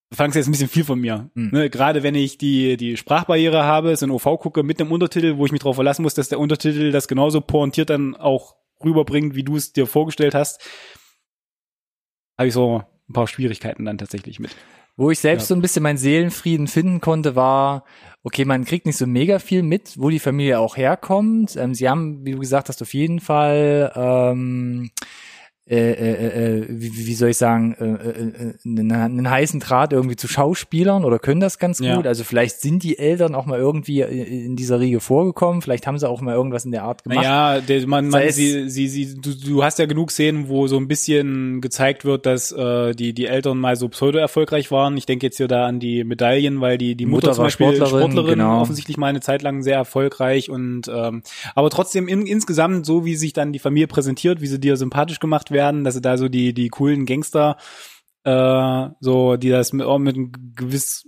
B: du fangst jetzt ein bisschen viel von mir.
A: Hm.
B: Ne, Gerade wenn ich die, die Sprachbarriere habe, so ein OV gucke mit einem Untertitel, wo ich mich darauf verlassen muss, dass der Untertitel das genauso pointiert dann auch rüberbringt, wie du es dir vorgestellt hast, habe ich so ein paar Schwierigkeiten dann tatsächlich mit.
A: Wo ich selbst
B: Ja.
A: so ein bisschen meinen Seelenfrieden finden konnte, war, okay, man kriegt nicht so mega viel mit, wo die Familie auch herkommt. Ähm, sie haben, wie du gesagt hast, auf jeden Fall, ähm, äh, äh, äh, wie, wie soll ich sagen, äh, äh, äh, einen, heißen Draht irgendwie zu Schauspielern oder können das ganz
B: Ja.
A: gut. Also vielleicht sind die Eltern auch mal irgendwie in dieser Riege vorgekommen. Vielleicht haben sie auch mal irgendwas in der Art gemacht.
B: Naja, der, man, man, sie, sie, sie, du, du hast ja genug Szenen, wo so ein bisschen gezeigt wird, dass äh, die, die Eltern mal so pseudo-erfolgreich waren. Ich denke jetzt hier da an die Medaillen, weil die, die Mutter,
A: Mutter
B: zum Beispiel
A: Sportlerin,
B: Sportlerin,
A: genau.
B: offensichtlich mal eine Zeit lang sehr erfolgreich und ähm, aber trotzdem in, insgesamt so, wie sich dann die Familie präsentiert, wie sie dir sympathisch gemacht werden, dass sie da so die, die coolen Gangster äh, so, die das mit, auch mit einem gewiss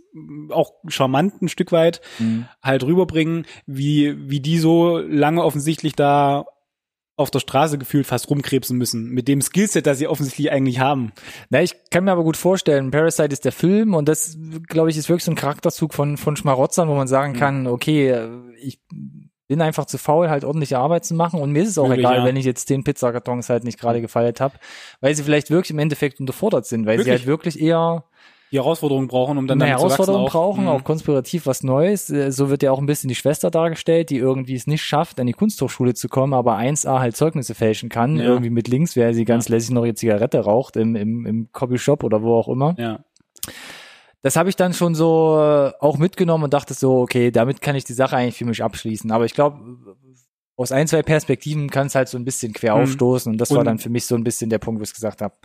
B: auch charmanten Stück weit
A: Mhm.
B: halt rüberbringen, wie, wie die so lange offensichtlich da auf der Straße gefühlt fast rumkrebsen müssen, mit dem Skillset, das sie offensichtlich eigentlich haben.
A: Na, ich kann mir aber gut vorstellen, Parasite ist der Film und das, glaube ich, ist wirklich so ein Charakterzug von, von Schmarotzern, wo man sagen
B: Mhm.
A: kann, okay, ich bin einfach zu faul, halt ordentliche Arbeit zu machen und mir ist es auch
B: Möglich,
A: egal,
B: ja.
A: wenn ich jetzt den Pizzakartons halt nicht gerade gefeiert habe, weil sie vielleicht wirklich im Endeffekt unterfordert sind, weil sie
B: Wirklich?
A: halt wirklich eher
B: Die Herausforderungen brauchen, um dann
A: eine
B: damit zu
A: Herausforderung
B: auch.
A: brauchen,
B: Mhm.
A: auch konspirativ was Neues. Äh, So wird ja auch ein bisschen die Schwester dargestellt, die irgendwie es nicht schafft, an die Kunsthochschule zu kommen, aber 1A halt Zeugnisse fälschen kann,
B: Ja.
A: irgendwie mit links, wer sie ganz lässig noch ihre Zigarette raucht im, im, im Copyshop oder wo auch immer.
B: Ja.
A: Das habe ich dann schon so äh, auch mitgenommen und dachte so, okay, damit kann ich die Sache eigentlich für mich abschließen. Aber ich glaube, aus ein, zwei Perspektiven kann es halt so ein bisschen quer
B: Mhm.
A: aufstoßen und das war
B: Und-
A: dann für mich so ein bisschen der Punkt, wo ich gesagt habe,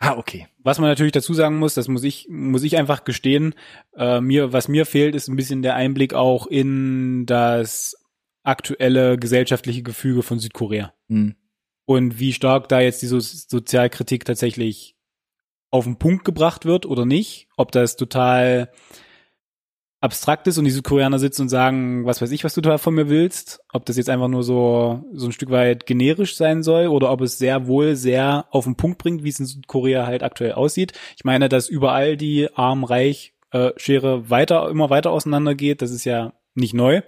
A: ah, okay.
B: Was man natürlich dazu sagen muss, das muss ich, muss ich einfach gestehen, äh, mir, was mir fehlt, ist ein bisschen der Einblick auch in das aktuelle gesellschaftliche Gefüge von Südkorea.
A: Hm.
B: und wie stark da jetzt die so Sozialkritik tatsächlich auf den Punkt gebracht wird oder nicht. Ob das total abstrakt ist und die Südkoreaner sitzen und sagen, was weiß ich, was du da von mir willst. Ob das jetzt einfach nur so, so ein Stück weit generisch sein soll oder ob es sehr wohl sehr auf den Punkt bringt, wie es in Südkorea halt aktuell aussieht. Ich meine, dass überall die arm-reich äh, weiter, immer weiter auseinandergeht. Das ist ja nicht neu.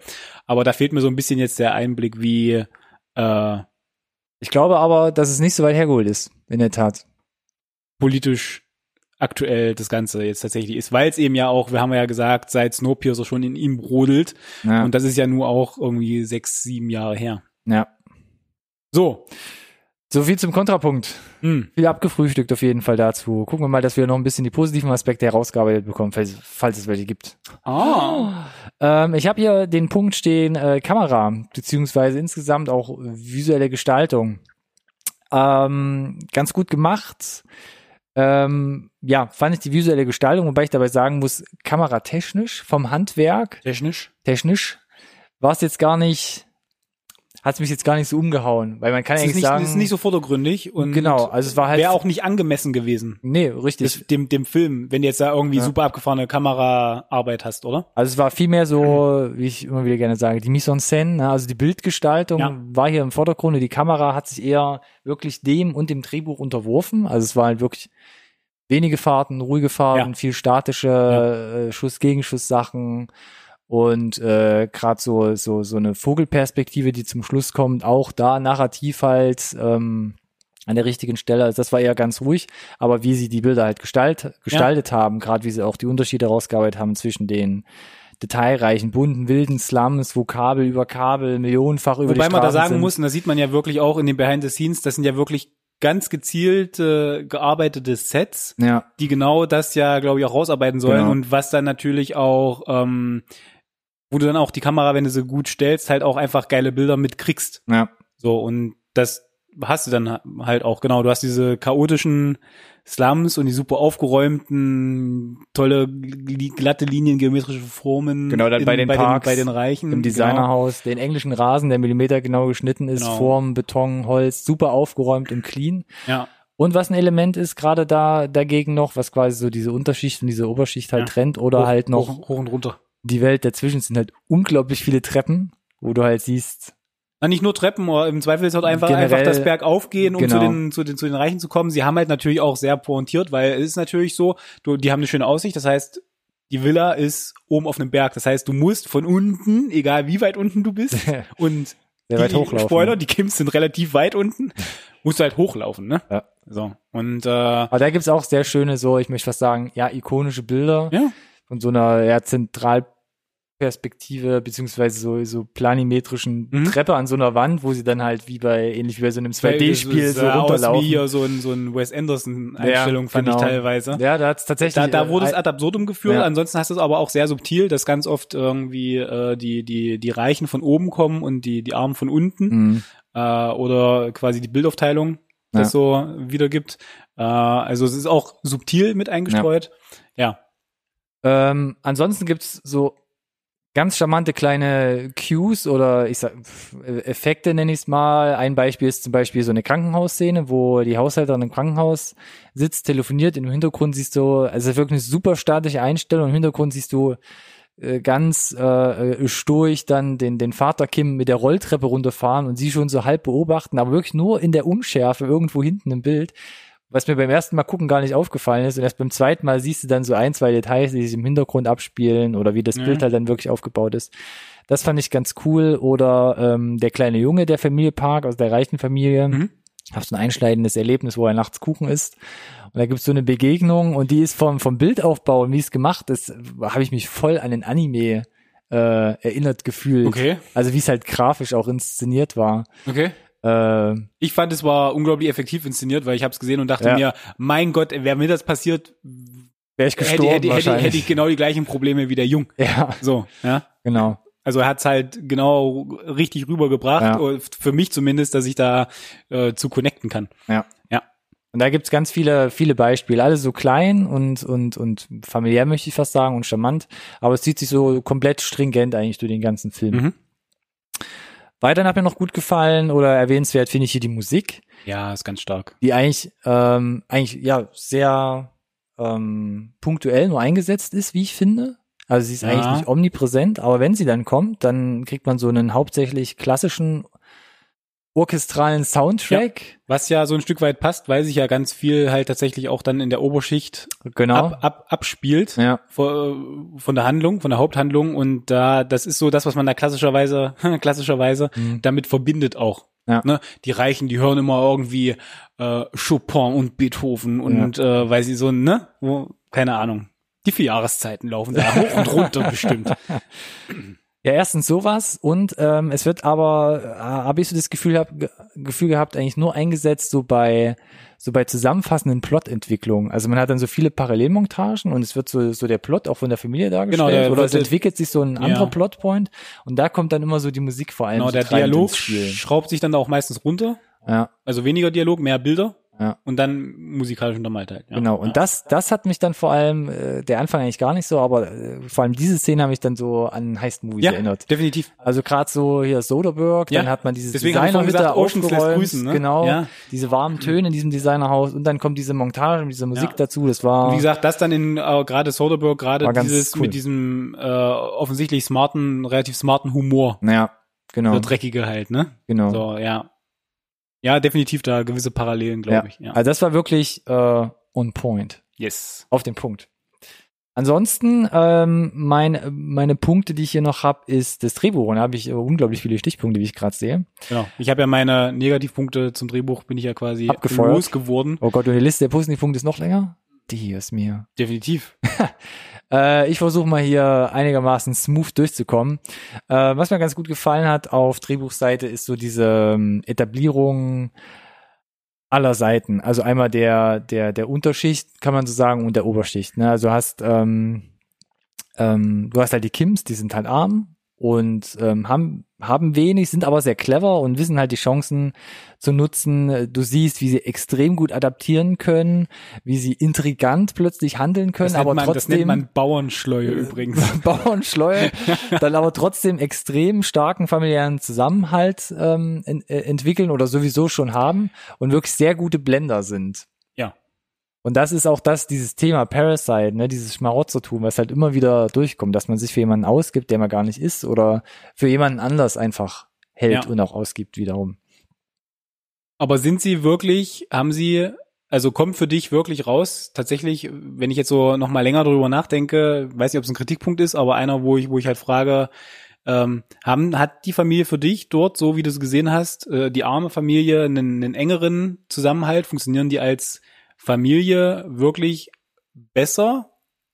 B: Aber da fehlt mir so ein bisschen jetzt der Einblick, wie äh,
A: Ich glaube aber, dass es nicht so weit hergeholt ist, in der Tat.
B: Politisch aktuell das Ganze jetzt tatsächlich ist, weil es eben ja auch, wir haben ja gesagt, seit Snowpiercer schon in ihm brodelt
A: Ja.
B: und das ist ja nur auch irgendwie sechs, sieben Jahre her.
A: ja.
B: So,
A: So viel zum Kontrapunkt.
B: hm.
A: Viel abgefrühstückt auf jeden Fall dazu. Gucken wir mal, dass wir noch ein bisschen die positiven Aspekte herausgearbeitet bekommen, falls, falls es welche gibt.
B: ah.
A: Ähm, ich habe hier den Punkt stehen, äh, Kamera, beziehungsweise insgesamt auch visuelle Gestaltung. Ähm, ganz gut gemacht. Ähm, ja, fand ich die visuelle Gestaltung, wobei ich dabei sagen muss, kameratechnisch, vom Handwerk,
B: technisch.
A: technisch, war es jetzt gar nicht, hat es mich jetzt gar nicht so umgehauen, weil man kann
B: Es ist
A: eigentlich
B: nicht,
A: sagen,
B: es ist nicht so vordergründig und
A: genau, also es war halt,
B: wäre auch nicht angemessen gewesen.
A: nee, richtig,
B: dem, dem Film, wenn du jetzt da irgendwie
A: Ja.
B: super abgefahrene Kameraarbeit hast, oder?
A: Also es war vielmehr so, wie ich immer wieder gerne sage, die Mise en scène, ne? also die Bildgestaltung
B: Ja.
A: war hier im Vordergrund und die Kamera hat sich eher wirklich dem und dem Drehbuch unterworfen. Also es war halt wirklich wenige Fahrten, ruhige Fahrten,
B: Ja.
A: viel statische äh, Schuss-Gegenschuss-Sachen und äh, gerade so so so eine Vogelperspektive, die zum Schluss kommt, auch da narrativ halt ähm, an der richtigen Stelle. Also das war eher ganz ruhig, aber wie sie die Bilder halt gestalt, gestaltet haben, gerade wie sie auch die Unterschiede rausgearbeitet haben zwischen den detailreichen, bunten, wilden Slums, wo Kabel über Kabel millionenfach über
B: Wobei
A: die
B: man da sagen
A: sind.
B: muss, und das sieht man ja wirklich auch in den Behind the Scenes, das sind ja wirklich ganz gezielt äh, gearbeitete Sets,
A: Ja,
B: die genau das ja, glaube ich, auch rausarbeiten sollen
A: Genau.
B: und was dann natürlich auch, ähm, wo du dann auch die Kamera, wenn du sie gut stellst, halt auch einfach geile Bilder mitkriegst.
A: ja.
B: So, und das hast du dann halt auch, genau. Du hast diese chaotischen Slums und die super aufgeräumten, tolle, gl- glatte Linien, geometrische Formen.
A: Genau, dann bei den
B: bei
A: Parks,
B: den, bei den Reichen.
A: Im Designerhaus, den englischen Rasen, der millimetergenau geschnitten ist,
B: Genau.
A: Form, Beton, Holz, super aufgeräumt und clean.
B: Genau. Ja,
A: Und was ein Element ist, gerade da dagegen noch, was quasi so diese Unterschicht und diese Oberschicht halt
B: Ja.
A: trennt oder
B: hoch,
A: halt noch
B: hoch, hoch und runter.
A: Die Welt dazwischen sind halt unglaublich viele Treppen, wo du halt siehst,
B: Na, nicht nur Treppen, aber im Zweifel ist halt einfach,
A: Generell-
B: einfach das Berg aufgehen, um
A: Genau.
B: zu, den, zu, den, zu den Reichen zu kommen. Sie haben halt natürlich auch sehr pointiert, weil es ist natürlich so, du, die haben eine schöne Aussicht, das heißt, die Villa ist oben auf einem Berg. Das heißt, du musst von unten, egal wie weit unten du bist, und
A: sehr weit
B: die
A: hochlaufen.
B: Spoiler, die Kims sind relativ weit unten, musst du halt hochlaufen, ne?
A: Ja.
B: So. Und äh,
A: Aber da gibt's auch sehr schöne, so, ich möchte fast sagen, ja, ikonische Bilder
B: ja,
A: von so einer ja, Zentralperspektive, beziehungsweise so, so planimetrischen
B: Mhm.
A: Treppe an so einer Wand, wo sie dann halt wie bei, ähnlich wie bei so einem 2D-Spiel
B: das
A: so
B: aus
A: runterlaufen.
B: wie hier so ein, so ein Wes Anderson-Einstellung,
A: Ja,
B: fand
A: genau.
B: ich teilweise.
A: Ja, da hat's tatsächlich.
B: Da, da wurde es
A: äh,
B: ad absurdum geführt.
A: Ja.
B: Ansonsten hast du es aber auch sehr subtil, dass ganz oft irgendwie äh, die die die Reichen von oben kommen und die die Armen von unten
A: mh,
B: äh, oder quasi die Bildaufteilung das so wiedergibt. Äh, also es ist auch subtil mit eingestreut. Ja.
A: Ähm, ansonsten gibt's so ganz charmante kleine Cues oder ich sag pf, Effekte nenne ich es mal. Ein Beispiel ist zum Beispiel so eine Krankenhausszene, wo die Haushälterin im Krankenhaus sitzt, telefoniert. Im Hintergrund siehst du, also wirklich eine super statische Einstellung. Im Hintergrund siehst du äh, ganz äh, äh, stoisch dann den, den Vater Kim mit der Rolltreppe runterfahren und sie schon so halb beobachten, aber wirklich nur in der Unschärfe irgendwo hinten im Bild. Was mir beim ersten Mal gucken gar nicht aufgefallen ist. Und erst beim zweiten Mal siehst du dann so ein, zwei Details, die sich im Hintergrund abspielen oder wie das
B: Ja.
A: Bild halt dann wirklich aufgebaut ist. Das fand ich ganz cool. Oder ähm, der kleine Junge der Familie Park aus der reichen Familie.
B: Mhm.
A: Hab so ein einschneidendes Erlebnis, wo er nachts Kuchen isst. Und da gibt's so eine Begegnung und die ist vom, vom Bildaufbau und wie es gemacht ist, habe ich mich voll an den Anime äh, erinnert gefühlt.
B: Okay.
A: Also wie es halt grafisch auch inszeniert war.
B: Okay.
A: Äh,
B: Ich fand es war unglaublich effektiv inszeniert, weil ich habe es gesehen und dachte
A: Ja.
B: mir, mein Gott, wäre mir das passiert,
A: Wäre ich
B: hätte,
A: gestorben
B: hätte, hätte,
A: wahrscheinlich.
B: hätte ich genau die gleichen Probleme wie der Jung.
A: ja,
B: So, ja.
A: genau.
B: Also er hat's halt genau richtig rübergebracht,
A: Ja.
B: und für mich zumindest, dass ich da äh, zu connecten kann.
A: Ja.
B: Ja.
A: Und da gibt's ganz viele, viele Beispiele, alle so klein und, und, und familiär möchte ich fast sagen und charmant, aber es zieht sich so komplett stringent eigentlich durch den ganzen Film.
B: Mhm.
A: Weiterhin hat mir noch gut gefallen oder erwähnenswert finde ich hier die Musik,
B: Ja, ist ganz stark.
A: die eigentlich, ähm, eigentlich, ja, sehr ähm, punktuell nur eingesetzt ist, wie ich finde. Also sie ist
B: Ja.
A: eigentlich nicht omnipräsent, aber wenn sie dann kommt, dann kriegt man so einen hauptsächlich klassischen orchestralen Soundtrack.
B: Was ja so ein Stück weit passt, weil sich ja ganz viel halt tatsächlich auch dann in der Oberschicht
A: Genau.
B: ab, ab, abspielt
A: Ja.
B: von, von der Handlung, von der Haupthandlung und da das ist so das, was man da klassischerweise klassischerweise
A: Mhm.
B: damit verbindet auch.
A: Ja.
B: Ne? Die Reichen, die hören immer irgendwie äh, Chopin und Beethoven und äh, weil sie so ne, wo, keine Ahnung, die vier Jahreszeiten laufen da hoch und runter bestimmt.
A: Ja, erstens sowas und ähm, es wird aber, äh, habe ich so das Gefühl, hab, ge Gefühl gehabt, eigentlich nur eingesetzt so bei so bei zusammenfassenden Plotentwicklungen. Also man hat dann so viele Parallelmontagen und es wird so so der Plot auch von der Familie dargestellt
B: Genau, der
A: oder es entwickelt sich so ein
B: Ja.
A: anderer Plotpoint und da kommt dann immer so die Musik vor allem
B: Genau, der Dialog schraubt sich dann auch meistens runter.
A: Ja,
B: Also weniger Dialog, mehr Bilder.
A: Ja.
B: Und dann musikalisch untermalt halt. Ja.
A: genau. Und
B: ja.
A: das das hat mich dann vor allem äh, der Anfang eigentlich gar nicht so, aber äh, vor allem diese Szene habe mich dann so an Heist Movies
B: ja,
A: erinnert.
B: definitiv.
A: Also gerade so hier Soderbergh,
B: Ja,
A: dann hat man dieses
B: deswegen ich
A: Designer mit
B: gesagt,
A: aufgeräumt,
B: grüßen, ne?
A: genau,
B: Ja.
A: diese warmen Töne in diesem Designerhaus und dann kommt diese Montage mit dieser Musik dazu, das war
B: Und wie gesagt, das dann in äh, gerade Soderbergh, gerade dieses
A: cool.
B: mit diesem äh, offensichtlich smarten, relativ smarten Humor.
A: ja, genau,
B: Der dreckige halt, ne?
A: genau.
B: So, ja. Ja, definitiv da gewisse Parallelen,
A: ja.
B: glaube ich. Ja.
A: Also das war wirklich äh, on point,
B: Yes.
A: auf den Punkt. Ansonsten, ähm, mein, meine Punkte, die ich hier noch habe, ist das Drehbuch. Und da habe ich unglaublich viele Stichpunkte, wie ich gerade sehe.
B: Genau. Ich habe ja meine Negativpunkte zum Drehbuch, bin ich ja quasi
A: Abgefeuert.
B: losgeworden.
A: Oh Gott, und die Liste der Positivpunkte ist noch länger? Die ist mir.
B: Definitiv.
A: Äh, ich versuche mal hier einigermaßen smooth durchzukommen. Äh, was mir ganz gut gefallen hat auf Drehbuchseite ist so diese ähm, Etablierung aller Seiten. Also einmal der, der, der Unterschicht, kann man so sagen, und der Oberschicht. Ne? Also hast, ähm, ähm, du hast halt die Kims, die sind halt arm und ähm, haben, haben wenig, sind aber sehr clever und wissen halt die Chancen zu nutzen. Du siehst, wie sie extrem gut adaptieren können, wie sie intrigant plötzlich handeln können, aber
B: man,
A: trotzdem
B: das nennt man Bauernschleue übrigens.
A: Bauernschleue, dann aber trotzdem extrem starken familiären Zusammenhalt ähm, en äh, entwickeln oder sowieso schon haben und wirklich sehr gute Blender sind. Und das ist auch das, dieses Thema Parasite, ne, dieses Schmarotzertum, was halt immer wieder durchkommt, dass man sich für jemanden ausgibt, der man gar nicht ist, oder für jemanden anders einfach hält
B: Ja.
A: und auch ausgibt wiederum.
B: Aber sind sie wirklich, haben sie, also kommt für dich wirklich raus, tatsächlich, wenn ich jetzt so nochmal länger drüber nachdenke, weiß nicht, ob es ein Kritikpunkt ist, aber einer, wo ich, wo ich halt frage, ähm, haben, hat die Familie für dich dort, so wie du es gesehen hast, äh, die arme Familie einen, einen engeren Zusammenhalt? Funktionieren die als Familie wirklich besser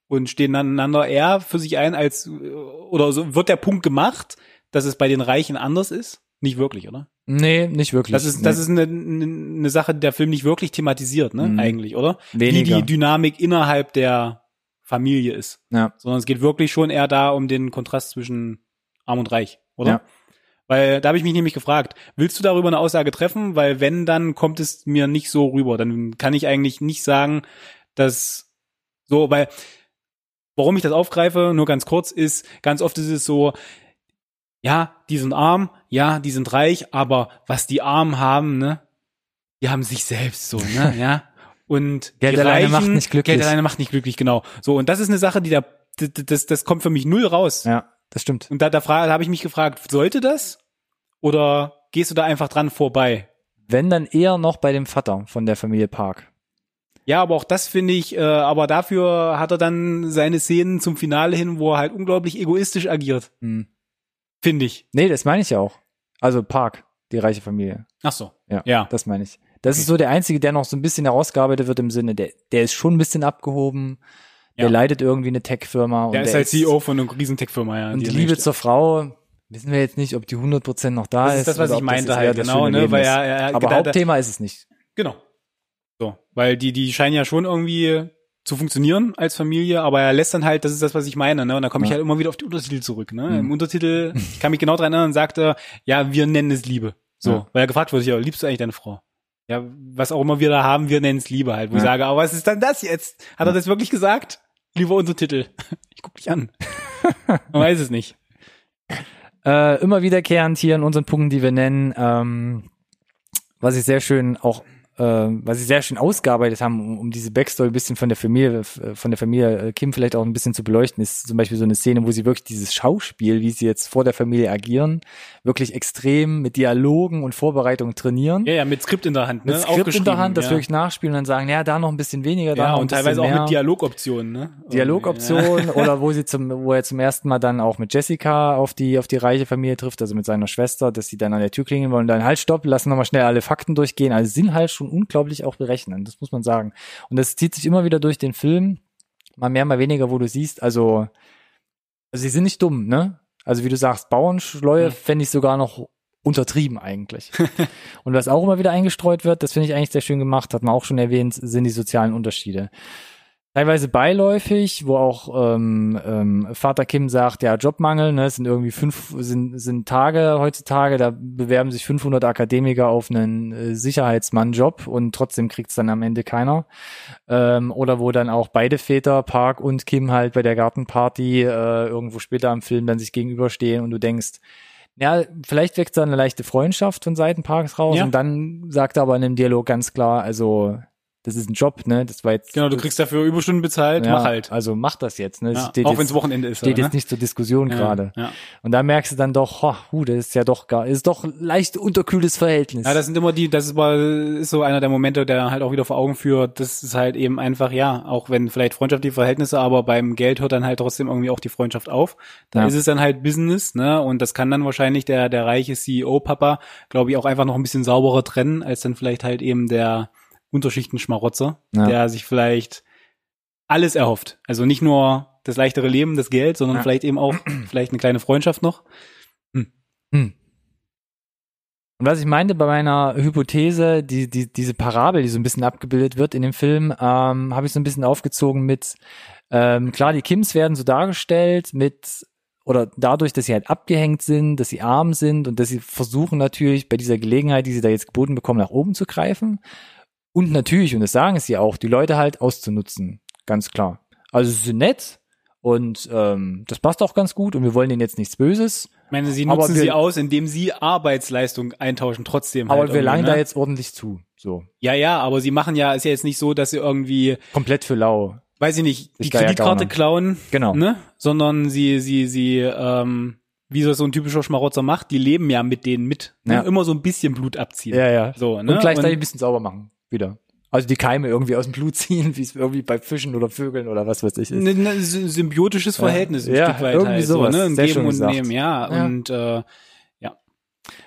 B: und stehen einander eher für sich ein als, oder so, wird der Punkt gemacht, dass es bei den Reichen anders ist? Nicht wirklich, oder?
A: Nee, nicht wirklich.
B: Das ist,
A: nee.
B: das ist eine, eine eine Sache, die der Film nicht wirklich thematisiert, ne?
A: Mhm.
B: Eigentlich, oder?
A: Weniger.
B: Wie die Dynamik innerhalb der Familie ist.
A: ja.
B: Sondern es geht wirklich schon eher da um den Kontrast zwischen Arm und Reich, oder?
A: Ja.
B: Weil da habe ich mich nämlich gefragt, willst du darüber eine Aussage treffen? Weil wenn, dann kommt es mir nicht so rüber. Dann kann ich eigentlich nicht sagen, dass so, weil warum ich das aufgreife, nur ganz kurz, ist, ganz oft ist es so, ja, die sind arm, ja, die sind reich, aber was die Armen haben, ne, die haben sich selbst so, ne, ja. Und
A: Geld alleine macht nicht glücklich.
B: Geld alleine macht nicht glücklich, genau. So, und das ist eine Sache, die da, das, das kommt für mich null raus.
A: Ja, das stimmt.
B: Und da, da, da habe ich mich gefragt, sollte das? Oder gehst du da einfach dran vorbei?
A: Wenn dann eher noch bei dem Vater von der Familie Park.
B: Ja, aber auch das finde ich, äh, aber dafür hat er dann seine Szenen zum Finale hin, wo er halt unglaublich egoistisch agiert.
A: Hm.
B: Finde ich.
A: Nee, das meine ich ja auch. Also Park, die reiche Familie.
B: Ach so.
A: Ja,
B: Ja.
A: das meine ich. Das ist so der einzige, der noch so ein bisschen herausgearbeitet wird im Sinne, der, der ist schon ein bisschen abgehoben. Der
B: Ja.
A: leitet irgendwie eine Tech-Firma. und
B: Der ist halt CEO von einer riesen Tech-Firma, ja.
A: Und die
B: in
A: Liebe
B: der
A: zur Frau, wissen wir jetzt nicht, ob die 100% noch da
B: Das
A: ist.
B: ist das, was ich meinte halt, genau, ne, weil
A: ist.
B: er, er
A: Aber
B: da- da-
A: Hauptthema ist es nicht.
B: Genau. So, weil die, die scheinen ja schon irgendwie zu funktionieren als Familie, aber er lässt dann halt, das ist das, was ich meine, ne? Und da komme ich
A: Ja.
B: halt immer wieder auf die Untertitel zurück, ne?
A: Mhm.
B: Im Untertitel, ich kann mich genau dran erinnern, sagt er, ja, wir nennen es Liebe. So,
A: Ja.
B: weil er gefragt wurde, ja, liebst du eigentlich deine Frau? Ja, was auch immer wir da haben, wir nennen es Liebe halt. Wo ich
A: Ja.
B: sage, aber was ist dann das jetzt? Hat er das wirklich gesagt? Lieber Untertitel. Ich guck dich an. Man weiß es nicht.
A: Äh, immer wiederkehrend hier in unseren Punkten, die wir nennen, ähm, was ich sehr schön auch, was sie sehr schön ausgearbeitet haben, um, um diese Backstory ein bisschen von der Familie, äh, von der Familie äh, Kim vielleicht auch ein bisschen zu beleuchten, ist zum Beispiel so eine Szene, wo sie wirklich dieses Schauspiel, wie sie jetzt vor der Familie agieren, wirklich extrem mit Dialogen und Vorbereitungen trainieren.
B: Ja, ja, mit Skript in der Hand, ne?
A: mit Skript in der Hand, das
B: ja.
A: wirklich nachspielen und dann sagen, ja, da noch ein bisschen weniger, da
B: Ja,
A: noch ein
B: und teilweise auch
A: mehr.
B: mit Dialogoptionen, ne?
A: Dialogoption oder wo sie zum, wo er zum ersten Mal dann auch mit Jessica auf die, auf die reiche Familie trifft, also mit seiner Schwester, dass sie dann an der Tür klingeln wollen dann halt stopp, lassen nochmal schnell alle Fakten durchgehen. Also sind halt schon unglaublich auch berechnen, das muss man sagen. Und das zieht sich immer wieder durch den Film, mal mehr, mal weniger, wo du siehst, also, also sie sind nicht dumm, ne? Also wie du sagst, Bauernschleue
B: Ja.
A: fände ich sogar noch untertrieben eigentlich. und was auch immer wieder eingestreut wird, das finde ich eigentlich sehr schön gemacht, hat man auch schon erwähnt, sind die sozialen Unterschiede teilweise beiläufig, wo auch ähm, ähm, Vater Kim sagt, ja, Jobmangel, ne, es sind irgendwie fünf, sind, sind Tage heutzutage, da bewerben sich 500 Akademiker auf einen äh, Sicherheitsmann-Job und trotzdem kriegt's dann am Ende keiner. Ähm, oder wo dann auch beide Väter, Park und Kim halt bei der Gartenparty äh, irgendwo später am Film dann sich gegenüberstehen und du denkst, ja, vielleicht wächst da eine leichte Freundschaft von Seiten Parks raus
B: Ja.
A: und dann sagt er aber in dem Dialog ganz klar, also das ist ein Job, ne? Das war jetzt.
B: Genau, du kriegst dafür Überstunden bezahlt,
A: ja,
B: mach halt.
A: Also mach das jetzt, ne? Das
B: Ja, auch wenn es Wochenende ist.
A: steht
B: aber,
A: jetzt nicht zur Diskussion
B: ne?
A: gerade.
B: Ja, ja.
A: Und da merkst du dann doch, ho, hu, das ist ja doch gar, ist doch leicht unterkühltes Verhältnis.
B: Ja, das sind immer die, das ist, mal, ist so einer der Momente, der halt auch wieder vor Augen führt, das ist halt eben einfach, ja, auch wenn vielleicht freundschaftliche Verhältnisse, aber beim Geld hört dann halt trotzdem irgendwie auch die Freundschaft auf. Da
A: Ja.
B: ist es dann halt Business, ne, und das kann dann wahrscheinlich der, der reiche CEO-Papa, glaube ich, auch einfach noch ein bisschen sauberer trennen, als dann vielleicht halt eben der Unterschichten-Schmarotzer,
A: Ja.
B: der sich vielleicht alles erhofft. Also nicht nur das leichtere Leben, das Geld, sondern
A: Ja.
B: vielleicht eben auch vielleicht eine kleine Freundschaft noch.
A: Hm. Und was ich meinte bei meiner Hypothese, die, die, diese Parabel, die so ein bisschen abgebildet wird in dem Film, ähm, habe ich so ein bisschen aufgezogen mit, ähm, klar, die Kims werden so dargestellt mit, oder dadurch, dass sie halt abgehängt sind, dass sie arm sind und dass sie versuchen natürlich bei dieser Gelegenheit, die sie da jetzt geboten bekommen, nach oben zu greifen. Und natürlich, und das sagen sie auch, die Leute halt auszunutzen. Ganz klar. Also sie sind nett und ähm, das passt auch ganz gut und wir wollen denen jetzt nichts Böses.
B: Ich meine, sie
A: Aber
B: nutzen
A: wir-
B: sie aus, indem sie Arbeitsleistung eintauschen trotzdem.
A: Aber
B: halt
A: wir
B: irgendwie,
A: langen
B: ne?
A: da jetzt ordentlich zu. So.
B: Ja, ja, aber sie machen ja, ist ja jetzt nicht so, dass sie irgendwie,
A: Komplett für lau.
B: weiß ich nicht, die
A: ja
B: Kreditkarte klauen,
A: Genau.
B: ne? Sondern sie, sie, sie, ähm, wie so ein typischer Schmarotzer macht, die leben ja mit denen mit. Ne?
A: Ja.
B: Immer so ein bisschen Blut abziehen.
A: Ja, ja.
B: So, ne?
A: Und gleichzeitig ein
B: Und-
A: bisschen sauber machen. Wieder. Also die Keime irgendwie aus dem Blut ziehen, wie es irgendwie bei Fischen oder Vögeln oder was weiß ich ist.
B: ein ein sy- symbiotisches Verhältnis ein
A: Ja,
B: Stück weit
A: irgendwie
B: halt
A: sowas.
B: so, ne? Ein Geben und
A: gesagt.
B: Nehmen, ja.
A: Ja.
B: Und äh,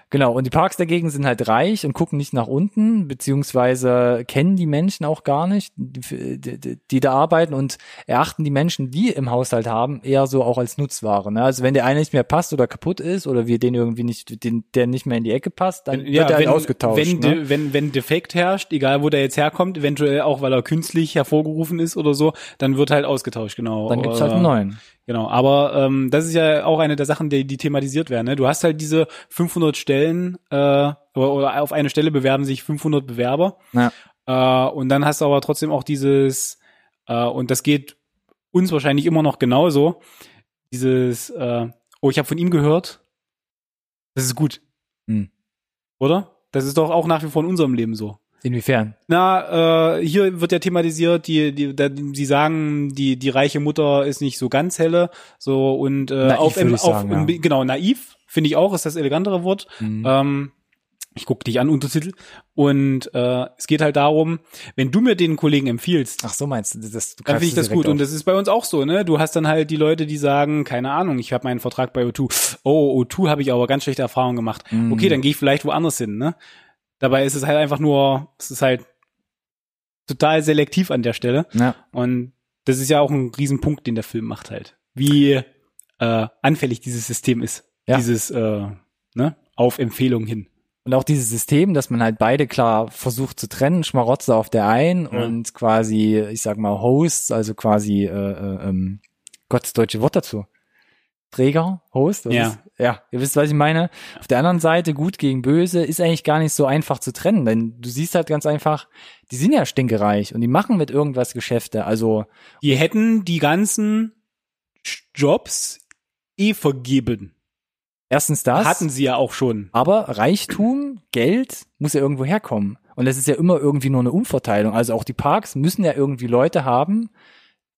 A: Genau. Und die Parks dagegen sind halt reich und gucken nicht nach unten, beziehungsweise kennen die Menschen auch gar nicht, die, die, die da arbeiten und erachten die Menschen, die im Haushalt haben, eher so auch als Nutzware. Ne? Also wenn der eine nicht mehr passt oder kaputt ist oder wir den irgendwie nicht, den, der nicht mehr in die Ecke passt, dann wird er halt ausgetauscht.
B: Wenn,
A: ne?
B: de, wenn, wenn Defekt herrscht, egal wo der jetzt herkommt, eventuell auch, weil er künstlich hervorgerufen ist oder so, dann wird halt ausgetauscht, genau.
A: Dann gibt's halt einen neuen.
B: Genau, aber ähm, das ist ja auch eine der Sachen, die, die thematisiert werden. Ne? Du hast halt diese 500 Stellen äh, oder, oder auf eine Stelle bewerben sich 500 Bewerber
A: Ja.
B: äh, und dann hast du aber trotzdem auch dieses äh, und das geht uns wahrscheinlich immer noch genauso. Dieses, äh, oh, ich habe von ihm gehört, das ist gut,
A: Hm.
B: oder? Das ist doch auch nach wie vor in unserem Leben so.
A: Inwiefern?
B: Na, äh, hier wird ja thematisiert, die, die, da, die sagen, die, die reiche Mutter ist nicht so ganz helle, so und äh,
A: Naiv,
B: auf, auf
A: sagen, ja.
B: genau naiv finde ich auch, ist das elegantere Wort.
A: Mhm.
B: Ähm, ich guck dich an, Untertitel. Und äh, es geht halt darum, wenn du mir den Kollegen empfiehlst,
A: Ach so meinst du, das, du
B: dann finde ich das gut. Und
A: auf.
B: das ist bei uns auch so, ne? Du hast dann halt die Leute, die sagen, keine Ahnung, ich habe meinen Vertrag bei O2. Oh, O2 habe ich aber ganz schlechte Erfahrungen gemacht.
A: Mhm.
B: Okay, dann gehe ich vielleicht woanders hin, ne? Dabei ist es halt einfach nur, es ist halt total selektiv an der Stelle.
A: ja.
B: Und das ist ja auch ein Riesenpunkt, den der Film macht halt. Wie äh, anfällig dieses System ist.
A: Ja.
B: Dieses, äh, ne, auf Empfehlung hin.
A: Und auch dieses System, dass man halt beide klar versucht zu trennen, Schmarotzer auf der einen
B: Ja.
A: und quasi, ich sag mal, Hosts, also quasi, äh, äh, ähm, Gott, das deutsche Wort dazu. Träger, Host,
B: Ja.
A: Ist, ja, ihr wisst, was ich meine. Auf der anderen Seite, gut gegen böse, ist eigentlich gar nicht so einfach zu trennen, denn du siehst halt ganz einfach, die sind ja stinkereich und die machen mit irgendwas Geschäfte, also,
B: Die hätten die ganzen Jobs eh vergeben.
A: erstens das.
B: Hatten sie ja auch schon.
A: Aber Reichtum, Geld muss ja irgendwo herkommen. Und das ist ja immer irgendwie nur eine Umverteilung. Also auch die Parks müssen ja irgendwie Leute haben,